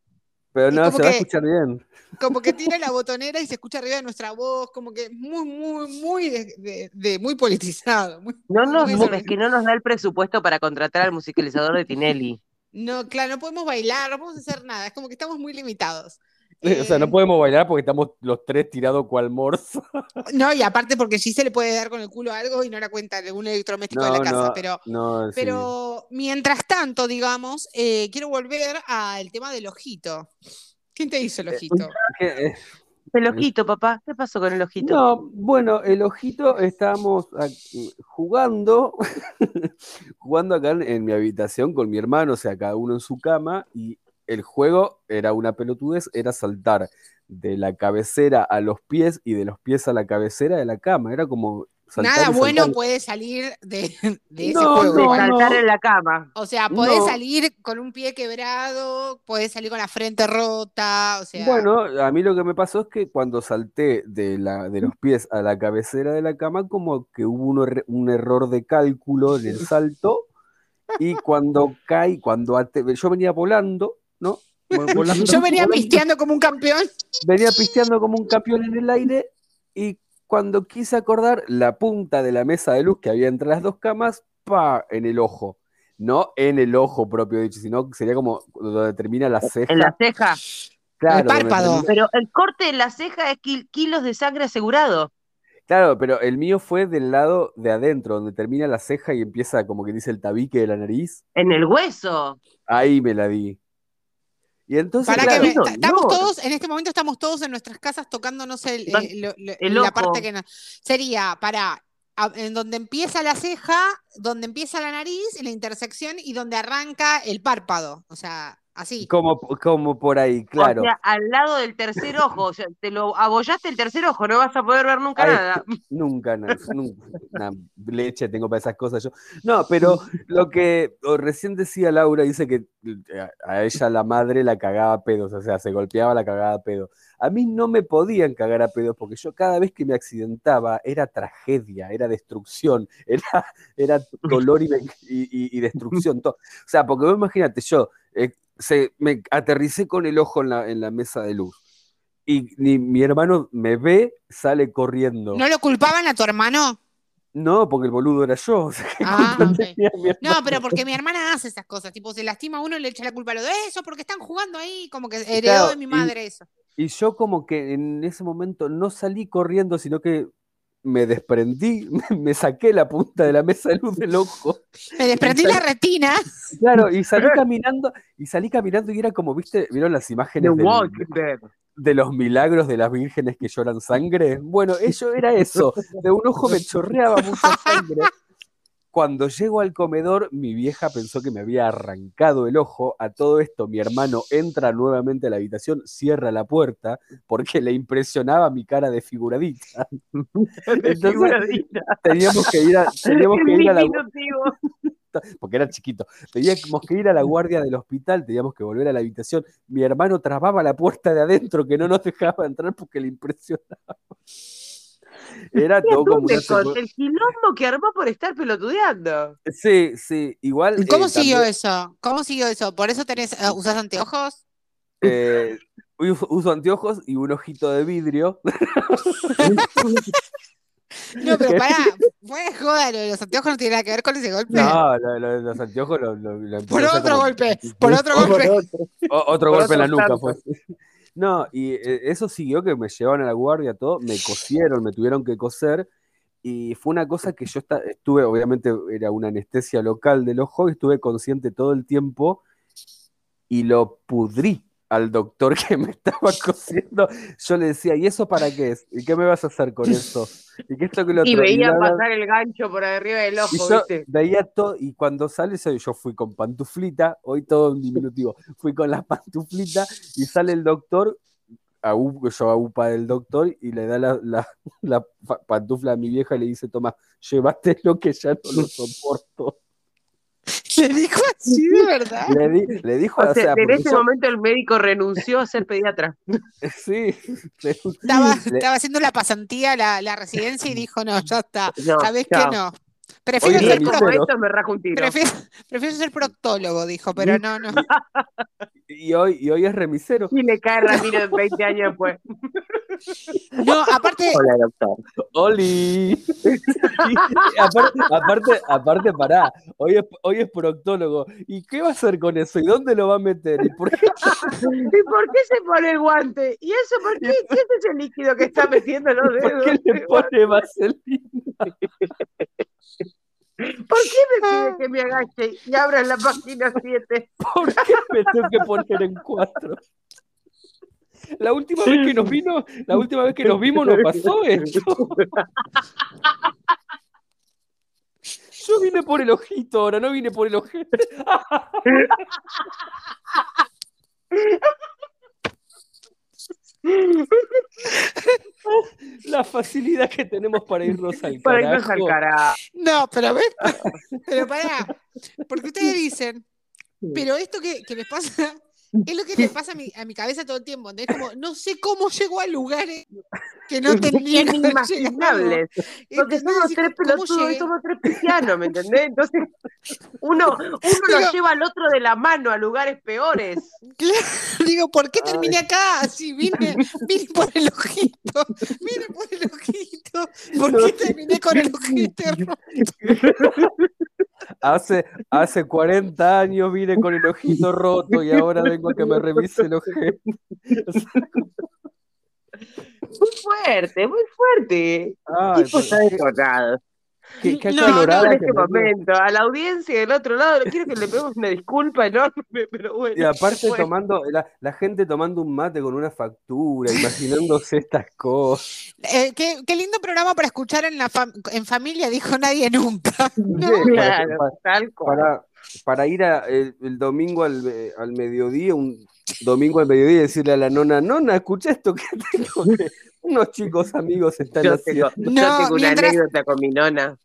Pero no, se va a que- escuchar bien. Como que tiene la botonera y se escucha arriba de nuestra voz, como que muy, muy, muy de, de- de- muy politizado. muy- No nos, muy es que no nos da el presupuesto para contratar al musicalizador de Tinelli. No, claro, no podemos bailar, no podemos hacer nada. Es como que estamos muy limitados. O sea, no Eh, podemos bailar porque estamos los tres tirados cual morso. No, y aparte porque sí se le puede dar con el culo a algo y no la cuenta algún electrodoméstico de la No, casa, no, pero no, sí. Pero mientras tanto, digamos, eh, quiero volver al tema del ojito. ¿Quién te hizo el ojito? Eh, El ojito, papá. ¿Qué pasó con el ojito? No, bueno, el ojito estábamos jugando, jugando acá en, en mi habitación con mi hermano, o sea, cada uno en su cama, y el juego era una pelotudez, era saltar de la cabecera a los pies y de los pies a la cabecera de la cama. Era como saltar Nada bueno puede salir de, de ese No, juego. De saltar no. en la cama. O sea, podés No. salir con un pie quebrado, podés salir con la frente rota, o sea, Bueno, a mí lo que me pasó es que cuando salté de, la, de los pies a la cabecera de la cama, como que hubo un, er- un error de cálculo en el salto, y cuando caí, cuando yo venía volando, ¿no? Yo venía volando, pisteando como un campeón. venía pisteando como un campeón en el aire, y cuando quise acordar, la punta de la mesa de luz que había entre las dos camas, pa, en el ojo. No en el ojo propio dicho, sino que sería como donde termina la ceja. En la ceja. Claro, el párpado. Pero el corte en la ceja es kil- kilos de sangre asegurado. Claro, pero el mío fue del lado de adentro, donde termina la ceja y empieza como que dice el tabique de la nariz. En el hueso. Ahí me la di. Y entonces, Para claro, que me- Qué ta- estamos todos, en este momento estamos todos en nuestras casas tocándonos el, eh, lo- lo- el la parte que no. Sería para a- en donde empieza la ceja, donde empieza la nariz, en la intersección y donde arranca el párpado. O sea, así. como, como por ahí, claro. O sea, al lado del tercer ojo. O sea, te lo abollaste el tercer ojo, no vas a poder ver nunca nada. Nunca, na- nunca, una leche tengo para esas cosas yo. No, pero lo que recién decía Laura, dice que eh, a, ella la madre la cagaba a pedos, o sea, se golpeaba la cagaba a pedos. A mí no me podían cagar a pedos porque yo cada vez que me accidentaba era tragedia, era destrucción, era, era dolor y, destrucción. todo. O sea, porque vos imagínate, yo eh, se, me aterricé con el ojo en la, en la mesa de luz. Y ni- mi hermano me ve, sale corriendo. ¿No lo culpaban a tu hermano? No, porque el boludo era yo. o sea, ¿qué Ah, No, pero porque mi hermana hace esas cosas, tipo, se lastima a uno y le echa la culpa a lo de eso, porque están jugando ahí, como que heredó Claro, de mi y- madre eso. Y yo como que en ese momento no salí corriendo, sino que me desprendí, me saqué la punta de la mesa de luz del ojo. Me desprendí la retina. Claro, y salí caminando, y salí caminando y era como, viste, ¿vieron las imágenes del- de los milagros de las vírgenes que lloran sangre? Bueno, eso era eso. De un ojo me chorreaba mucha sangre. Cuando llego al comedor, mi vieja pensó que me había arrancado el ojo. A todo esto, mi hermano entra nuevamente a la habitación, cierra la puerta, porque le impresionaba mi cara. Entonces, Figuradita. teníamos que ir a, teníamos que ir a la, porque era chiquito, teníamos que ir a la guardia del hospital, teníamos que volver a la habitación. Mi hermano trababa la puerta de adentro que no nos dejaba entrar porque le impresionaba. Era todo como ¿Dónde una secu- con- El quilombo que armó por estar pelotudeando. Sí, sí, igual. ¿Y ¿Cómo eh, siguió también, eso? ¿Cómo siguió eso? ¿Por eso tenés, eh, usás anteojos? eh, uso, uso anteojos y un ojito de vidrio. No, pero pará, fue de joda, lo de los anteojos no tiene nada que ver con ese golpe. No, lo- lo- los anteojos lo, lo- lo empecé por otro como- golpe, por otro golpe. O- otro Por golpe en la nuca fue. No, y eh, eso siguió que me llevaban a la guardia, todo, me cosieron, me tuvieron que coser, y fue una cosa que yo estuve, obviamente era una anestesia local del ojo, y estuve consciente todo el tiempo, y lo pudrí al doctor que me estaba cosiendo. Yo le decía, ¿y eso para qué es? ¿Y qué me vas a hacer con eso? ¿Y qué esto que lo Y veía pasar el gancho por arriba del ojo, y yo ¿viste? veía todo, y cuando sale, yo, yo fui con pantuflita, hoy todo en diminutivo, fui con la pantuflita y sale el doctor, a U- yo a UPA del doctor, y le da la, la- la pa- pantufla a mi vieja y le dice, toma, llévatelo que ya no lo soporto. Le dijo así de verdad. Le, di- le dijo, O o sea, sea, en ese yo- momento el médico renunció a ser pediatra. sí, le- Estaba, le- estaba haciendo la pasantía, la, la residencia y dijo, no, ya está. No, ¿Sabés chao. que no? Prefiero ser, pro- como remisero. esto me rajo un tiro. prefiero, prefiero ser proctólogo, dijo, pero no, no. y, hoy, y hoy es remisero. Y le cae Ramiro 20 años después. No, aparte, Hola, doctor. ¡Oli! Aparte, aparte, aparte, pará, hoy es, hoy es proctólogo. ¿Y qué va a hacer con eso? ¿Y dónde lo va a meter? ¿Y por qué? ¿Y por qué se pone el guante? ¿Y eso por qué? ¿Qué es ese líquido que está metiendo en los ¿Por dedos? qué le pone vaselina? ¿Por qué me pide que me agache y abra la página 7? ¿Por qué me tengo que poner en cuatro? La última vez que nos vino, la última vez que nos vimos nos pasó esto. Yo vine por el ojito ahora, no vine por el ojete. La facilidad que tenemos para irnos al Para irnos al carajo. carajo. no, pero ves, pero pará, porque ustedes dicen, pero esto que, que les pasa es lo que le pasa a mi, a mi cabeza todo el tiempo. Es como, no sé cómo llegó a lugares que no llegado. Inimaginables. Porque somos tres pelotudos y somos tres cristianos, ¿me entendés? Entonces, uno, uno Digo- lo lleva al otro de la mano a lugares peores. Claro, digo, ¿por qué terminé acá? Así vine, vine por el ojito, vine por el ojito. ¿Por qué terminé con el ojito? Hace, hace 40 años vine con el ojito roto y ahora vengo a que me revise el ojete. Muy fuerte, muy fuerte. Ay, tipo pero está qué- qué, No, no, en que este momento. A la audiencia del otro lado, quiero que le pedimos una disculpa enorme, pero bueno. Y aparte Bueno. tomando, la, la gente tomando un mate con una factura, imaginándose estas cosas. Eh, qué, qué lindo programa para escuchar en, la fam- en familia, dijo nadie nunca. ¿no? Sí, para- Claro, para- tal cual. para, para ir a- el, el domingo al, eh, al mediodía, un domingo al mediodía y decirle a la nona, nona, escucha esto que tengo que unos chicos amigos están Yo tengo, haciendo. yo No, tengo una mientras- anécdota con mi nona.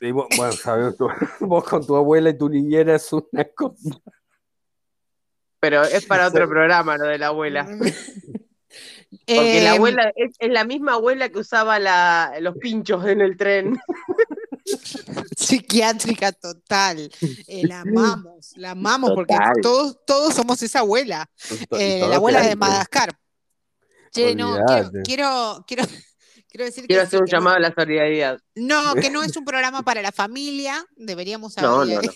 Y vos- bueno, sabes, tú- vos con tu abuela y tu niñera es una cosa. Pero es para otro Sí. programa lo de la abuela. Porque Eh, la abuela es, es la misma abuela que usaba la, los pinchos en el tren. psiquiátrica total. Eh, la amamos, la amamos porque todos, todos somos esa abuela, eh, la abuela de Madagascar. Che, no, quiero, quiero, quiero, quiero decir Quiero que, hacer sí, un que no- llamado a la solidaridad. No, que no es un programa para la familia, deberíamos No, haber- no, no.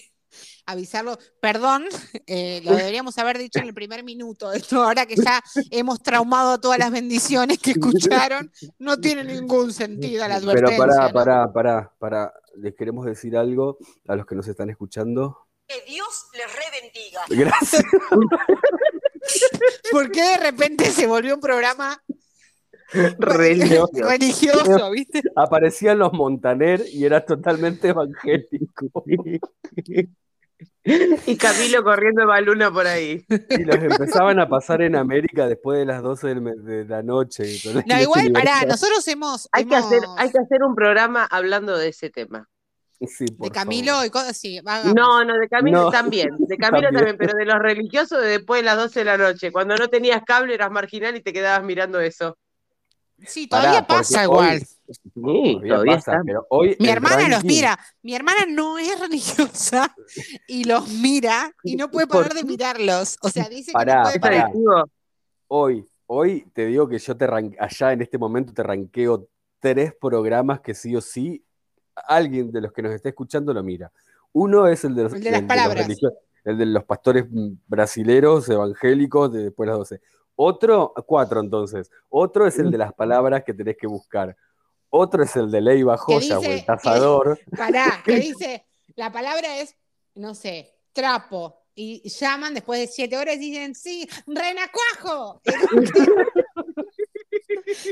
Avisarlo. Perdón, eh, lo deberíamos haber dicho en el primer minuto. Esto ahora que ya hemos traumado a todas las bendiciones que escucharon, no tiene ningún sentido la Pero advertencia. pará, ¿no? pará, pará, pará. Les queremos decir algo a los que nos están escuchando. Que Dios les rebendiga. Gracias. ¿Por qué de repente se volvió un programa Religioso. religioso, viste? Aparecían los Montaner y era totalmente evangélico. Y Camilo corriendo de baluna por ahí. Y los empezaban a pasar en América después de las 12 del me- de la noche. No, igual, pará, nosotros hemos, Hay que, hacer, hay que hacer un programa hablando de ese tema. Sí, por de Camilo favor. y cosas así. No, no, de Camilo No. también. De Camilo También. también. pero de los religiosos de después de las 12 de la noche. Cuando no tenías cable eras marginal y te quedabas mirando eso. Sí, todavía pasa hoy- igual. Sí, Todavía todavía pasa, está. pero hoy Mi hermana los mira. Mi hermana no es religiosa y los mira y no puede ¿Por parar de mirarlos. O sea, dice que no puede pará. parar. Hoy, hoy te digo que yo te ran- allá en este momento te ranqueo tres programas que sí o sí alguien de los que nos está escuchando lo mira. Uno es el de los, El de las los palabras. el de los pastores mm, brasileros, evangélicos, de después de las 12. Otro, cuatro entonces. Otro es el de las palabras que tenés que buscar. Otro es el de Leiva Joya o el Tazador. Pará, que dice, la palabra es, no sé, trapo. Y llaman después de siete horas y dicen, sí, renacuajo.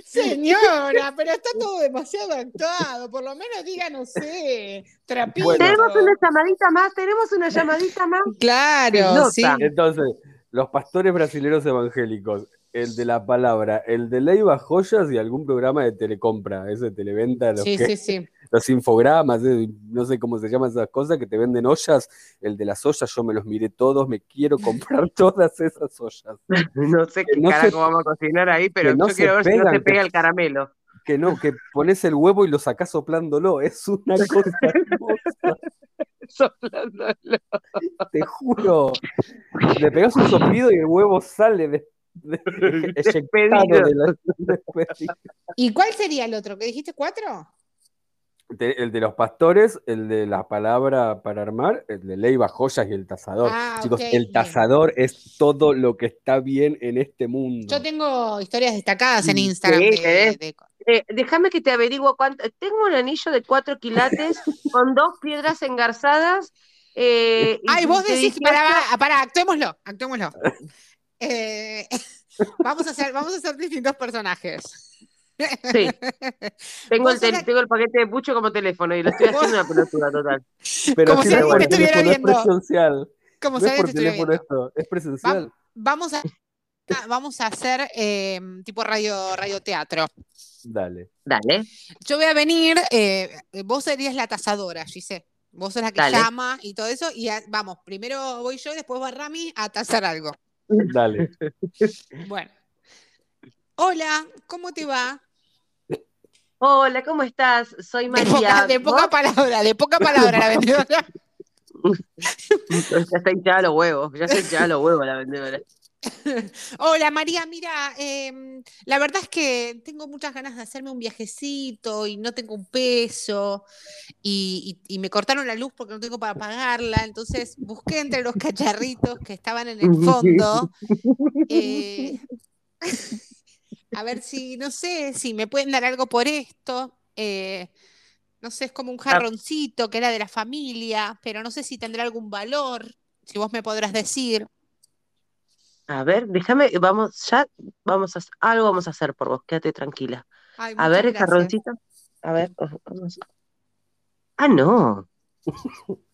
Señora, pero está todo demasiado actuado. Por lo menos diga, no sé, trapito. Bueno. Tenemos una llamadita más, tenemos una llamadita más. Claro, sí. Entonces, los pastores brasileros evangélicos, el de la palabra, el de Leiva Joyas y algún programa de telecompra, ese televenta, los, Sí, que- sí, sí. los infogramas, no sé cómo se llaman esas cosas, que te venden ollas. El de las ollas, yo me los miré todos, me quiero comprar todas esas ollas. No sé qué no se- carajo vamos a cocinar ahí, pero no yo se quiero ver si no se que- pega el caramelo. Que no, que pones el huevo y lo sacás soplándolo. Es una cosa hermosa, Soplándolo. te juro. Le pegas un soplido y el huevo sale de, de- eyectado de la- despedido. ¿Y cuál sería el otro? ¿Que dijiste cuatro? El de los pastores, el de la palabra para armar, el de Leiva, joyas y el tazador. Ah, Chicos, el bien. tazador es todo lo que está bien en este mundo. Yo tengo historias destacadas en Sí, Instagram. de- Eh, déjame que te averiguo cuánto. Tengo un anillo de cuatro quilates con dos piedras engarzadas. eh, Ay, vos de decís, 18 pará, pará, actuémoslo, actuémoslo. Eh, vamos, a hacer, vamos a hacer distintos personajes. Sí, tengo el, la- tengo el paquete de pucho como teléfono y lo estoy haciendo una pelotuda total. Pero como si alguien por me estuviera es viendo. presencial. Como No si es alguien por te estuviera teléfono viendo. esto, es presencial. Vamos a, vamos a hacer eh, tipo radio, radioteatro. Dale. Dale. Yo voy a venir, eh, vos serías la tasadora, Gise. Vos sos la que Dale. llama y todo eso. Y a- vamos, primero voy yo y después va Rami a tasar algo. Dale. Bueno. Hola, ¿cómo te va? Hola, ¿cómo estás? Soy De María. poca, de poca palabra, de poca palabra la vendedora. Ya está hinchada los huevos, ya está hinchada los huevos la vendedora. Hola María, mira, em, la verdad es que tengo muchas ganas de hacerme un viajecito y no tengo un peso y, y- y me cortaron la luz porque no tengo para pagarla, entonces busqué entre los cacharritos que estaban en el fondo eh, A ver si, no sé, si me pueden dar algo por esto. Eh, no sé, es como un jarroncito que era de la familia, pero no sé si tendrá algún valor, si vos me podrás decir. A ver, déjame, vamos, ya vamos a, algo vamos a hacer por vos, quédate tranquila. Ay, A ver, el. A ver, vamos. Ah, no.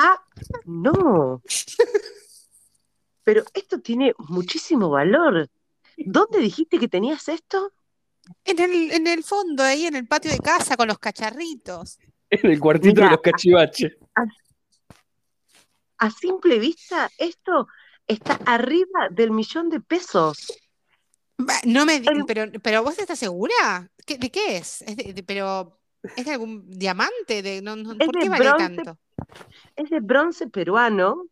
Ah, no. Pero esto tiene muchísimo valor. ¿Dónde dijiste que tenías esto? En el, en el fondo, ahí en el patio de casa con los cacharritos. En el cuartito de los cachivaches. A simple vista, esto está arriba del millón de pesos. No me, El- pero, pero vos estás segura? ¿Qué- ¿De qué es? ¿Es de- de- pero ¿es de algún diamante? De, no, no- Es ¿por qué vale bronce, tanto? Es de bronce peruano,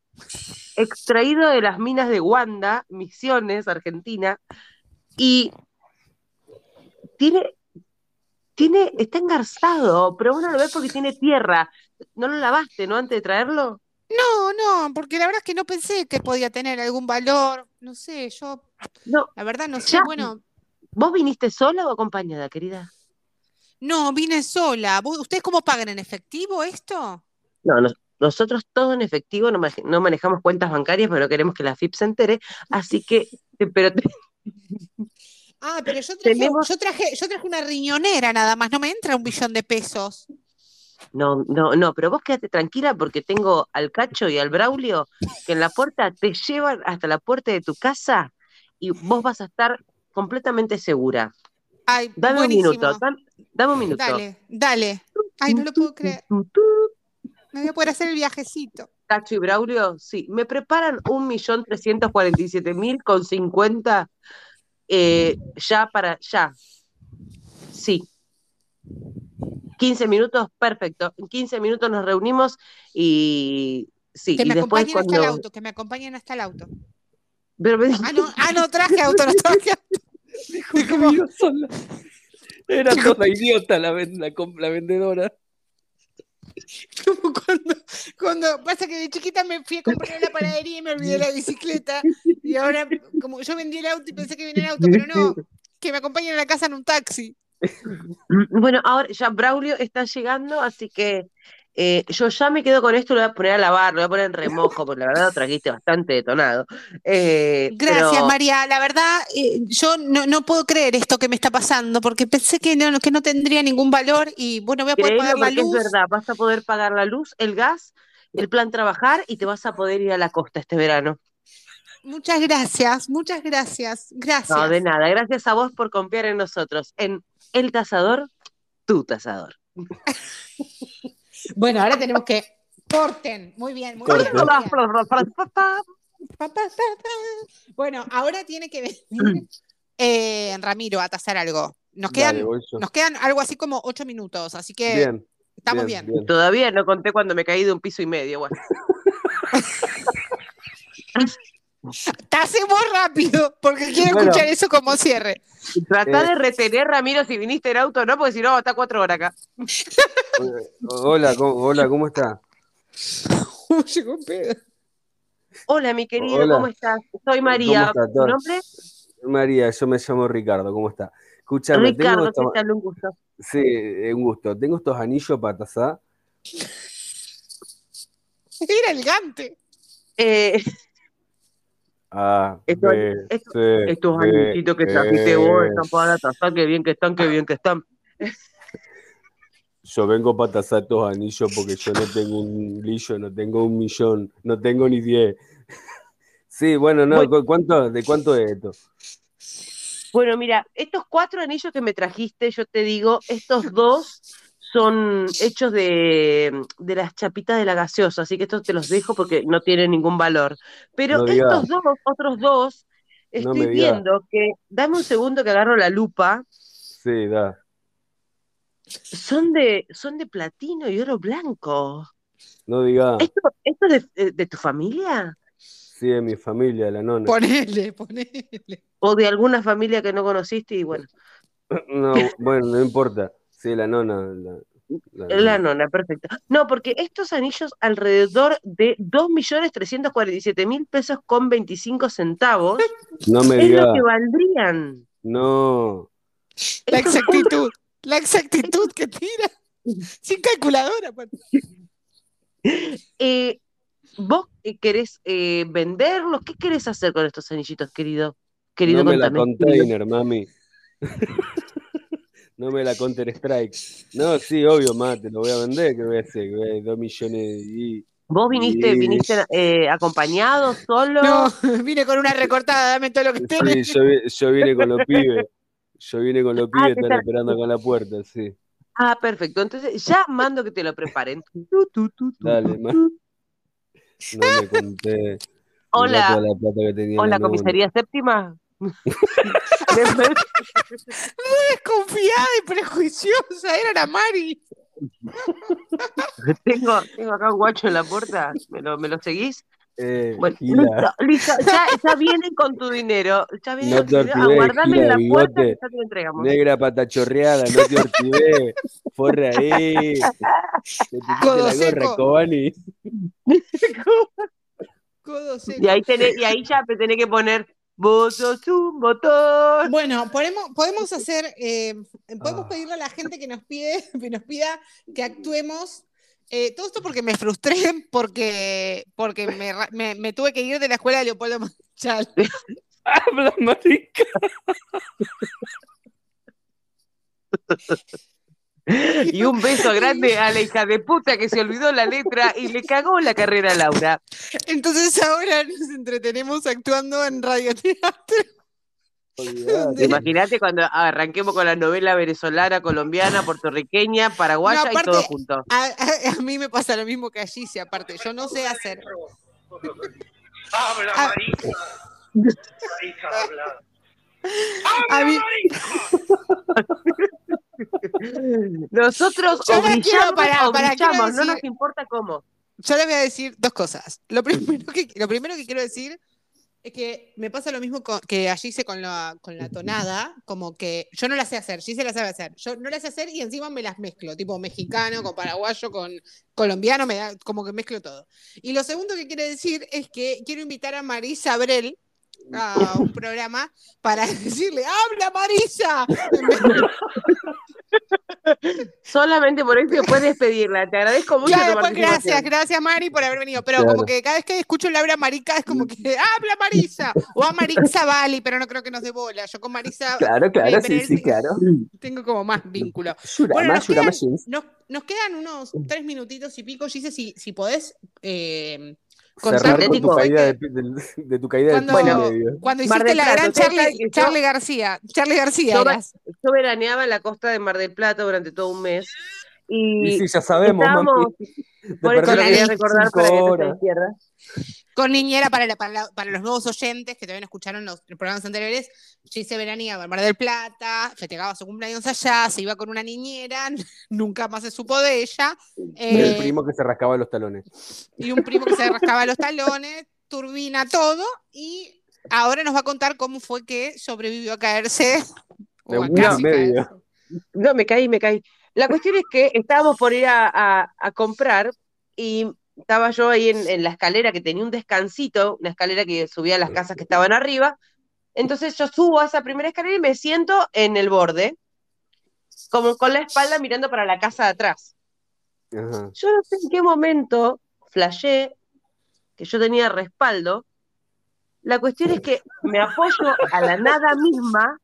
extraído de las minas de Wanda, Misiones, Argentina, y tiene, tiene, está engarzado, pero vos no lo ves porque tiene tierra. ¿No lo lavaste, no, antes de traerlo? No, no, porque la verdad es que no pensé que podía tener algún valor. No sé, yo, No, la verdad no sé. Ya. Bueno, ¿vos viniste sola o acompañada, querida? no, vine sola. ¿Vos- ¿Ustedes cómo pagan en efectivo esto? No, nos- nosotros todo en efectivo, no, no manejamos cuentas bancarias, pero queremos que la FIP se entere, así que, pero te- Ah, pero yo traje, Tenemos- yo traje, yo traje una riñonera nada más, no me entra un billón de pesos. No, no, no, pero vos quédate tranquila porque tengo al Cacho y al Braulio que en la puerta te llevan hasta la puerta de tu casa y vos vas a estar completamente segura. Ay, Dame buenísimo. un minuto, dam- dame un minuto. Dale, dale. Ay, no lo puedo creer. Me voy a poder hacer el viajecito. Cacho y Braulio, sí, me preparan un millón trescientos cuarenta y siete mil con cincuenta eh, ya para, ya. Sí. 15 minutos, perfecto. En 15 minutos nos reunimos y sí, Que y me después acompañen hasta el auto, que me acompañen hasta el auto. Pero me- Ah, no, ah, no traje auto, no traje auto. Iba sola. Era toda idiota la vendedora. Como cuando, cuando pasa que de chiquita me fui a comprar a la panadería y me olvidé la bicicleta. Y ahora, como yo vendí el auto y pensé que venía el auto, pero no, que me acompañen a la casa en un taxi. Bueno, ahora ya Braulio está llegando, así que eh, yo ya me quedo con esto, lo voy a poner a lavar, lo voy a poner en remojo, porque la verdad lo trajiste bastante detonado. Eh, Gracias, pero- María. La verdad, eh, yo no, no puedo creer esto que me está pasando, porque pensé que no, que no tendría ningún valor y bueno, voy a poder pagar la luz. es verdad, vas a poder pagar la luz, el gas, el plan trabajar y te vas a poder ir a la costa este verano. Muchas gracias, muchas gracias. Gracias. No, de nada, gracias a vos por confiar en nosotros, en El Tasador, tu tasador. Bueno, ahora tenemos que corten. Muy bien, muy bien. Corten. bien. Bueno, ahora tiene que venir eh, Ramiro a tasar algo. Nos quedan, Dale, nos quedan algo así como ocho minutos, así que Bien. estamos bien. Todavía no conté cuando me caí de un piso y medio. Bueno, Tasemos rápido, porque quiero Bueno. escuchar eso como cierre. tratá Eh. de retener, Ramiro, si viniste en auto, ¿no? Porque si no, está cuatro horas acá. Eh, Hola, ¿cómo, hola, ¿cómo está? Llegó pedo. Hola, mi querido, Hola. ¿cómo estás? Soy María. está ¿Tu nombre? María, yo me llamo Ricardo, ¿cómo está? Escuchame, Ricardo, tengo ¿qué estos- tal? Un gusto. Sí, eh, un gusto. Tengo estos anillos para tasar. Era elegante. Eh, Ah, Esto- esto- estos anillitos que trajiste vos eh. están para tasar, qué bien que están, qué bien que están. Yo vengo para tasar estos anillos porque yo no tengo un lillo, no tengo un millón, no tengo ni diez. Sí, bueno, no, Bueno. ¿cu- ¿cuánto, ¿de cuánto es esto? Bueno, mira, estos cuatro anillos que me trajiste, yo te digo, estos dos son hechos de, de las chapitas de la gaseosa, así que estos te los dejo porque no tienen ningún valor. Pero No digas. estos dos, otros dos, estoy digas. viendo que, dame un segundo que agarro la lupa, Sí, da. son de, son de platino y oro blanco. No diga. ¿Esto, esto es de, de tu familia? Sí, de mi familia, la nona. Ponele, ponele. ¿O de alguna familia que no conociste? Y bueno, No, bueno, no importa. Sí, la nona. La, la La nona, perfecto. No, porque estos anillos alrededor de 2.347.000 pesos con 25 centavos No me es lo que valdrían. No. La exactitud, la exactitud que tira. Sin calculadora. aparte. Eh, ¿Vos eh, querés eh, venderlos? ¿Qué querés hacer con estos anillitos, querido? Querido, no me la container, mami. no me la Counter Strike. No, sí, obvio, más, te lo voy a vender, que voy a hacer? Que voy a- Dos millones y. ¿Vos viniste, Sí. viniste eh, acompañado, solo? No, vine con una recortada, dame todo lo que Sí, tenés. yo, vi- yo vine con los pibes. Yo vine con los Ah, pibes, están esperando acá en la puerta, sí. Ah, perfecto. Entonces, ya mando que te lo preparen. Dale, ma. No me conté. Hola, toda la plata que tenía en hola, comisaría séptima. Desconfiada y prejuiciosa, era la Mari. tengo, tengo acá un guacho en la puerta. ¿Me lo, me lo seguís? Eh, Bueno, listo, listo. Ya, ya vienen con tu dinero. Ya vienen No con tu te Aguardame en la puerta bigote. que ya te lo entregamos. negra patachorreada, no te ortivé. Forra ahí. Te pusiste Codo la gorra, seco. Cobani. Codo seco. Y ahí, tenés, y ahí ya te tenés que poner, vos sos un botón. Bueno, podemos, podemos hacer, eh, podemos Ah. pedirle a la gente que nos pide, que nos pida que actuemos. eh, todo esto porque me frustré, porque, porque me- me tuve que ir de la escuela de Leopoldo Manchal. Habla, marica. Y un beso grande a la hija de puta que se olvidó la letra y le cagó la carrera a Laura. Entonces ahora nos entretenemos actuando en radioteatro. Imagínate cuando arranquemos con la novela venezolana, colombiana, puertorriqueña, paraguaya No, aparte- y todo junto. A, a- a mí me pasa lo mismo que a Gise, aparte, yo no sé hacer. Habla, Ah. marica. Marica, habla. A mí, Nosotros Yo la quiero- brillamos, no nos importa cómo. yo les voy a decir dos cosas. Lo primero que, lo primero que quiero decir es que me pasa lo mismo con- que a Gise con la, con la tonada, como que yo no la sé hacer, Gise la sabe hacer. Yo no la sé hacer y encima me las mezclo, tipo mexicano, con paraguayo, con colombiano, me da, como que mezclo todo. Y lo segundo que quiero decir es que quiero invitar a Marisa Abrel a un programa para decirle, ¡habla Marisa! Solamente por eso puedes despedirla. Te agradezco mucho Ya, después, gracias, gracias Mari por haber venido. Pero Claro. como que cada vez que escucho Laura Marica es como que habla Marisa o a Marisa Vali, pero no creo que nos dé bola. Yo con Marisa Claro, claro, sí, sí, claro. tengo como más vínculo. Bueno, nos quedan, nos quedan unos tres minutitos y pico. Gise, si, si podés eh, Cerrar con tu caída que- de, del- de tu caída cuando, del medio. cuando hiciste la gran Charlie, Charlie García. Charlie García Yo, eras. yo veraneaba en la costa de Mar del Plata durante todo un mes. Y, Y sí, ya sabemos, por eso quería recordar que no se. Con niñera para, la- para, la- para los nuevos oyentes que no escucharon los programas anteriores, Gise veranía en Mar del Plata, festejaba su cumpleaños allá, se iba con una niñera, nunca más se supo de ella, Y el eh, primo que se rascaba los talones. y un primo que se rascaba los talones, turbina todo, y ahora nos va a contar cómo fue que sobrevivió a caerse. De o a un casi medio. caerse. No, me caí, me caí. La cuestión es que estábamos por ir a, a- a comprar y estaba yo ahí en, en la escalera que tenía un descansito, una escalera que subía a las casas que estaban arriba. Entonces yo subo a esa primera escalera y me siento en el borde, como con la espalda mirando para la casa de atrás. Ajá. Yo no sé en qué momento flashé que yo tenía respaldo. La cuestión es que me apoyo a la nada misma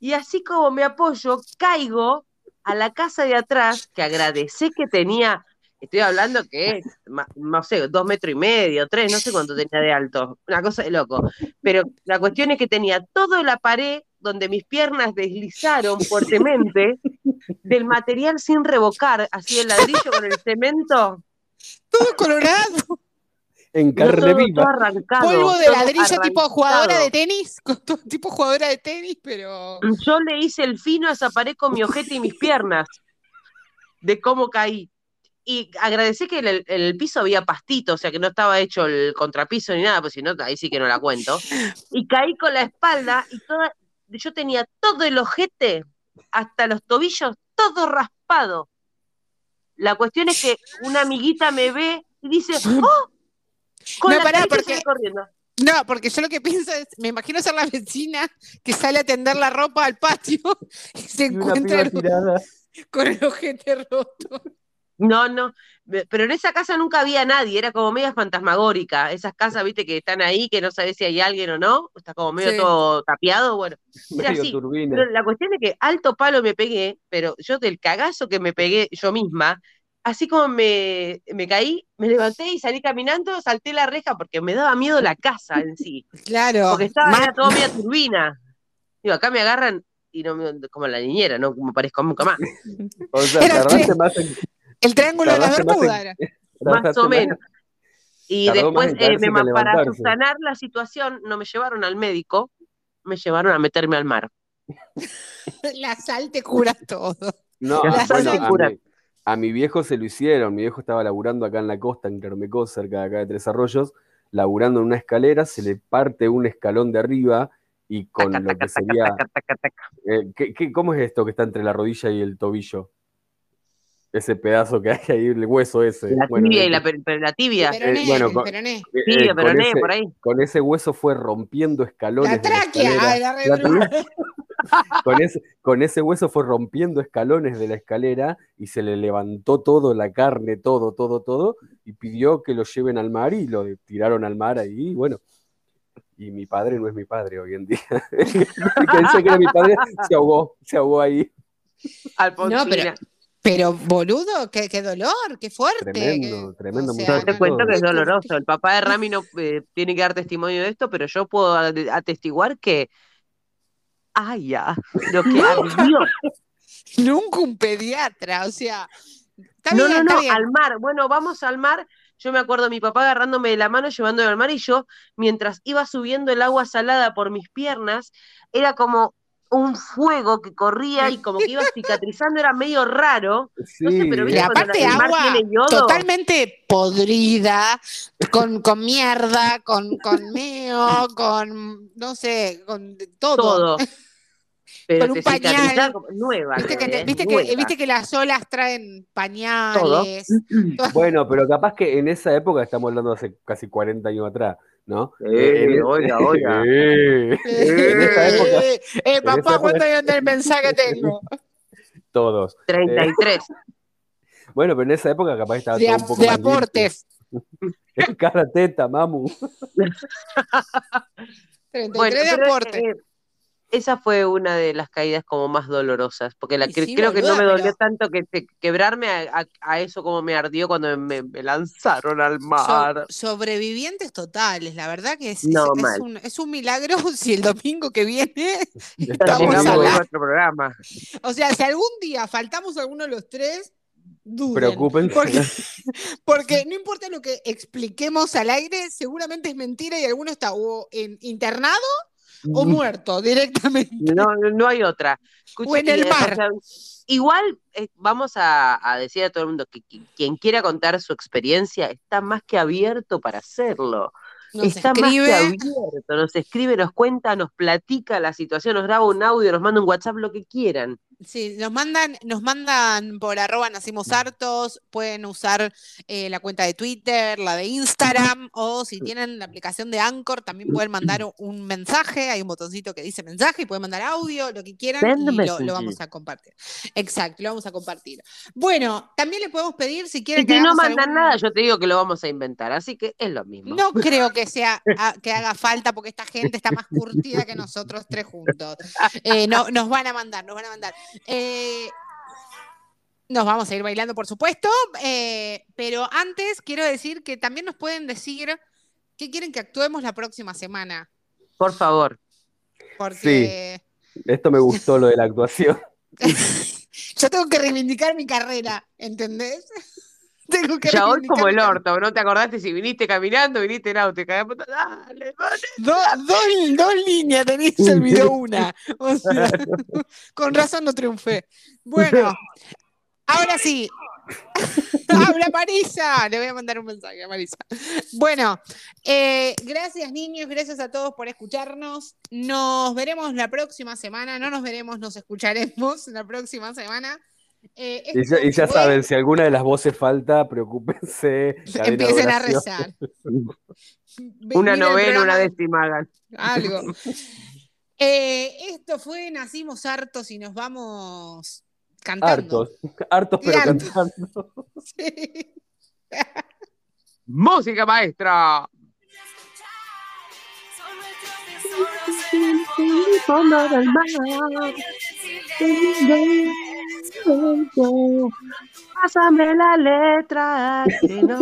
y así como me apoyo, caigo a la casa de atrás, que agradecé que tenía, estoy hablando que, ma- no sé, dos metros y medio, tres, no sé cuánto tenía de alto, una cosa de loco. Pero la cuestión es que tenía toda la pared donde mis piernas deslizaron fuertemente del material sin revocar, así el ladrillo con el cemento. Todo colorado, En carne todo, viva. polvo de ladrillo tipo jugadora de tenis, con todo tipo jugadora de tenis, pero... Yo le hice el fino a esa pared con mi ojete y mis piernas, de cómo caí. Y agradecí que en el, en el piso había pastito, o sea que no estaba hecho el contrapiso ni nada, pues si no, ahí sí que no la cuento. Y caí con la espalda y toda, yo tenía todo el ojete hasta los tobillos, todo raspado. La cuestión es que una amiguita me ve y dice, ¡Oh! Con No, la pará, carita porque- corriendo. No, porque yo lo que pienso es, me imagino ser la vecina que sale a tender la ropa al patio y se Y encuentra con el ojete roto. No, no, pero en esa casa nunca había nadie, era como media fantasmagórica. Esas casas, viste, que están ahí, que no sabes si hay alguien o no, está como medio Sí. todo tapiado, bueno. Era Medio así. turbina. Pero la cuestión es que alto palo me pegué, pero yo del cagazo que me pegué yo misma, así como me, me caí, me levanté y salí caminando, salté la reja porque me daba miedo la casa en sí, Claro. porque estaba más- era todo media turbina. Digo, acá me agarran y no me- como la niñera, no me parezco nunca más. O sea, Era tardaste que- más en. el triángulo de las más Bermudas. Más tardaste o menos. Y Tardó más después, eh, me para subsanar la situación, no me llevaron al médico, me llevaron a meterme al mar. La sal te cura todo. No, La sal bueno, te a cura. A mi viejo se lo hicieron. Mi viejo estaba laburando acá en la costa, en Carmecó, cerca de acá de Tres Arroyos, laburando en una escalera, se le parte un escalón de arriba y con Taca, lo taca, que sería. taca. eh, ¿qué- qué- cómo es esto que está entre la rodilla y el tobillo? Ese pedazo que hay ahí, el hueso ese. La Bueno, tibia y la, la tibia. Peroné, Eh, bueno, con- peroné. eh, Tibia, eh, pero con no, ese- por ahí. con ese hueso fue rompiendo escalones. La de escalera. ay, la tráquea. con, ese, con ese hueso fue rompiendo escalones de la escalera y se le levantó todo, la carne, todo, todo, todo, y pidió que lo lleven al mar y lo tiraron al mar ahí, y bueno. Y mi padre no es mi padre hoy en día. Pensé que era mi padre, se ahogó, se ahogó ahí. Alfonsina. No, pero- Pero, boludo, qué, qué dolor, qué fuerte. Tremendo, tremendo o sea. Yo te cuento que es doloroso. El papá de Rami no eh, tiene que dar testimonio de esto, pero yo puedo a- atestiguar que. ¡Ay, ya! Lo que ardió. Nunca un pediatra, o sea. Está No, bien, no, no, bien. al mar. Bueno, vamos al mar. Yo me acuerdo mi papá agarrándome de la mano, llevándome al mar, y yo, mientras iba subiendo el agua salada por mis piernas, era como un fuego que corría y como que iba cicatrizando, era medio raro. Sí, No sé, pero Y ¿viste es- cuando aparte agua totalmente podrida, con, con mierda, con, con meo, con, no sé, con todo. todo. Pero Con un pañal. nueva. Viste que, te- ¿eh? viste, que, Nueva. viste que las olas traen pañales. Bueno, pero capaz que en esa época, estamos hablando de hace casi 40 años atrás, ¿no? Eh, oiga, oiga. Eh, en esa época, Eh, eh, papá, época- ¿cuántos años del mensaje tengo? todos. 33. Bueno, pero en esa época capaz estaba De, todo un poco de aportes. Cada teta, mamu. 33 Bueno, de aportes. Esa fue una de las caídas como más dolorosas, porque la sí, creo que no me dolió pero- tanto que te- quebrarme a, a- a eso como me ardió cuando me, me lanzaron al So- mar. sobrevivientes totales, la verdad que es, es- No, es un, es un milagro si el domingo que viene Estamos a nuestro programa. O sea, si algún día faltamos alguno de los tres, duden. Preocúpense. Porque, porque no importa lo que expliquemos al aire, seguramente es mentira y alguno está o en internado o muerto directamente. No, no hay otra. O en el eh, o mar. sea, igual eh, vamos a, a decir a todo el mundo que, qui- quien quiera contar su experiencia está más que abierto para hacerlo. Nos está más que abierto, nos escribe, nos cuenta, nos platica la situación, nos graba un audio, nos manda un WhatsApp, lo que quieran. Sí, nos mandan, nos mandan por arroba nacimos hartos, pueden usar eh, la cuenta de Twitter, la de Instagram, o si tienen la aplicación de Anchor, también pueden mandar un mensaje, hay un botoncito que dice mensaje y pueden mandar audio, lo que quieran, y lo, vamos a compartir. Exacto, lo vamos a compartir. Bueno, también le podemos pedir si quieren Y que si no mandan algún- nada, yo te digo que lo vamos a inventar, así que es lo mismo. No creo que sea a- que haga falta porque esta gente está más curtida que nosotros tres juntos. Eh, no, nos van a mandar, nos van a mandar. Eh, nos vamos a ir bailando, por supuesto, eh, pero antes quiero decir que también nos pueden decir qué quieren que actuemos la próxima semana. Por favor. Porque Esto me gustó lo de la actuación. yo tengo que reivindicar mi carrera, ¿entendés? Tengo que Ya hoy como el orto, ¿no te acordaste si viniste caminando, viniste en auto? y Dale, dale. Do- dos, dos líneas tenías, se olvidó una. O sea, con razón no triunfé. Bueno, ahora sí. Habla Marisa. Le voy a mandar un mensaje a Marisa. Bueno, eh, gracias niños, gracias a todos por escucharnos. Nos veremos la próxima semana. No nos veremos, nos escucharemos la próxima semana. Eh, Y ya, y ya fue- saben, si alguna de las voces falta, preocúpense. Empiecen a rezar. Una el novena, una décima hagan. Algo. Eh, esto fue Nacimos hartos y nos vamos cantando. Hartos, hartos pero hartos. cantando. Sí. Música maestra. Fondo del mar. Pásame la letra que no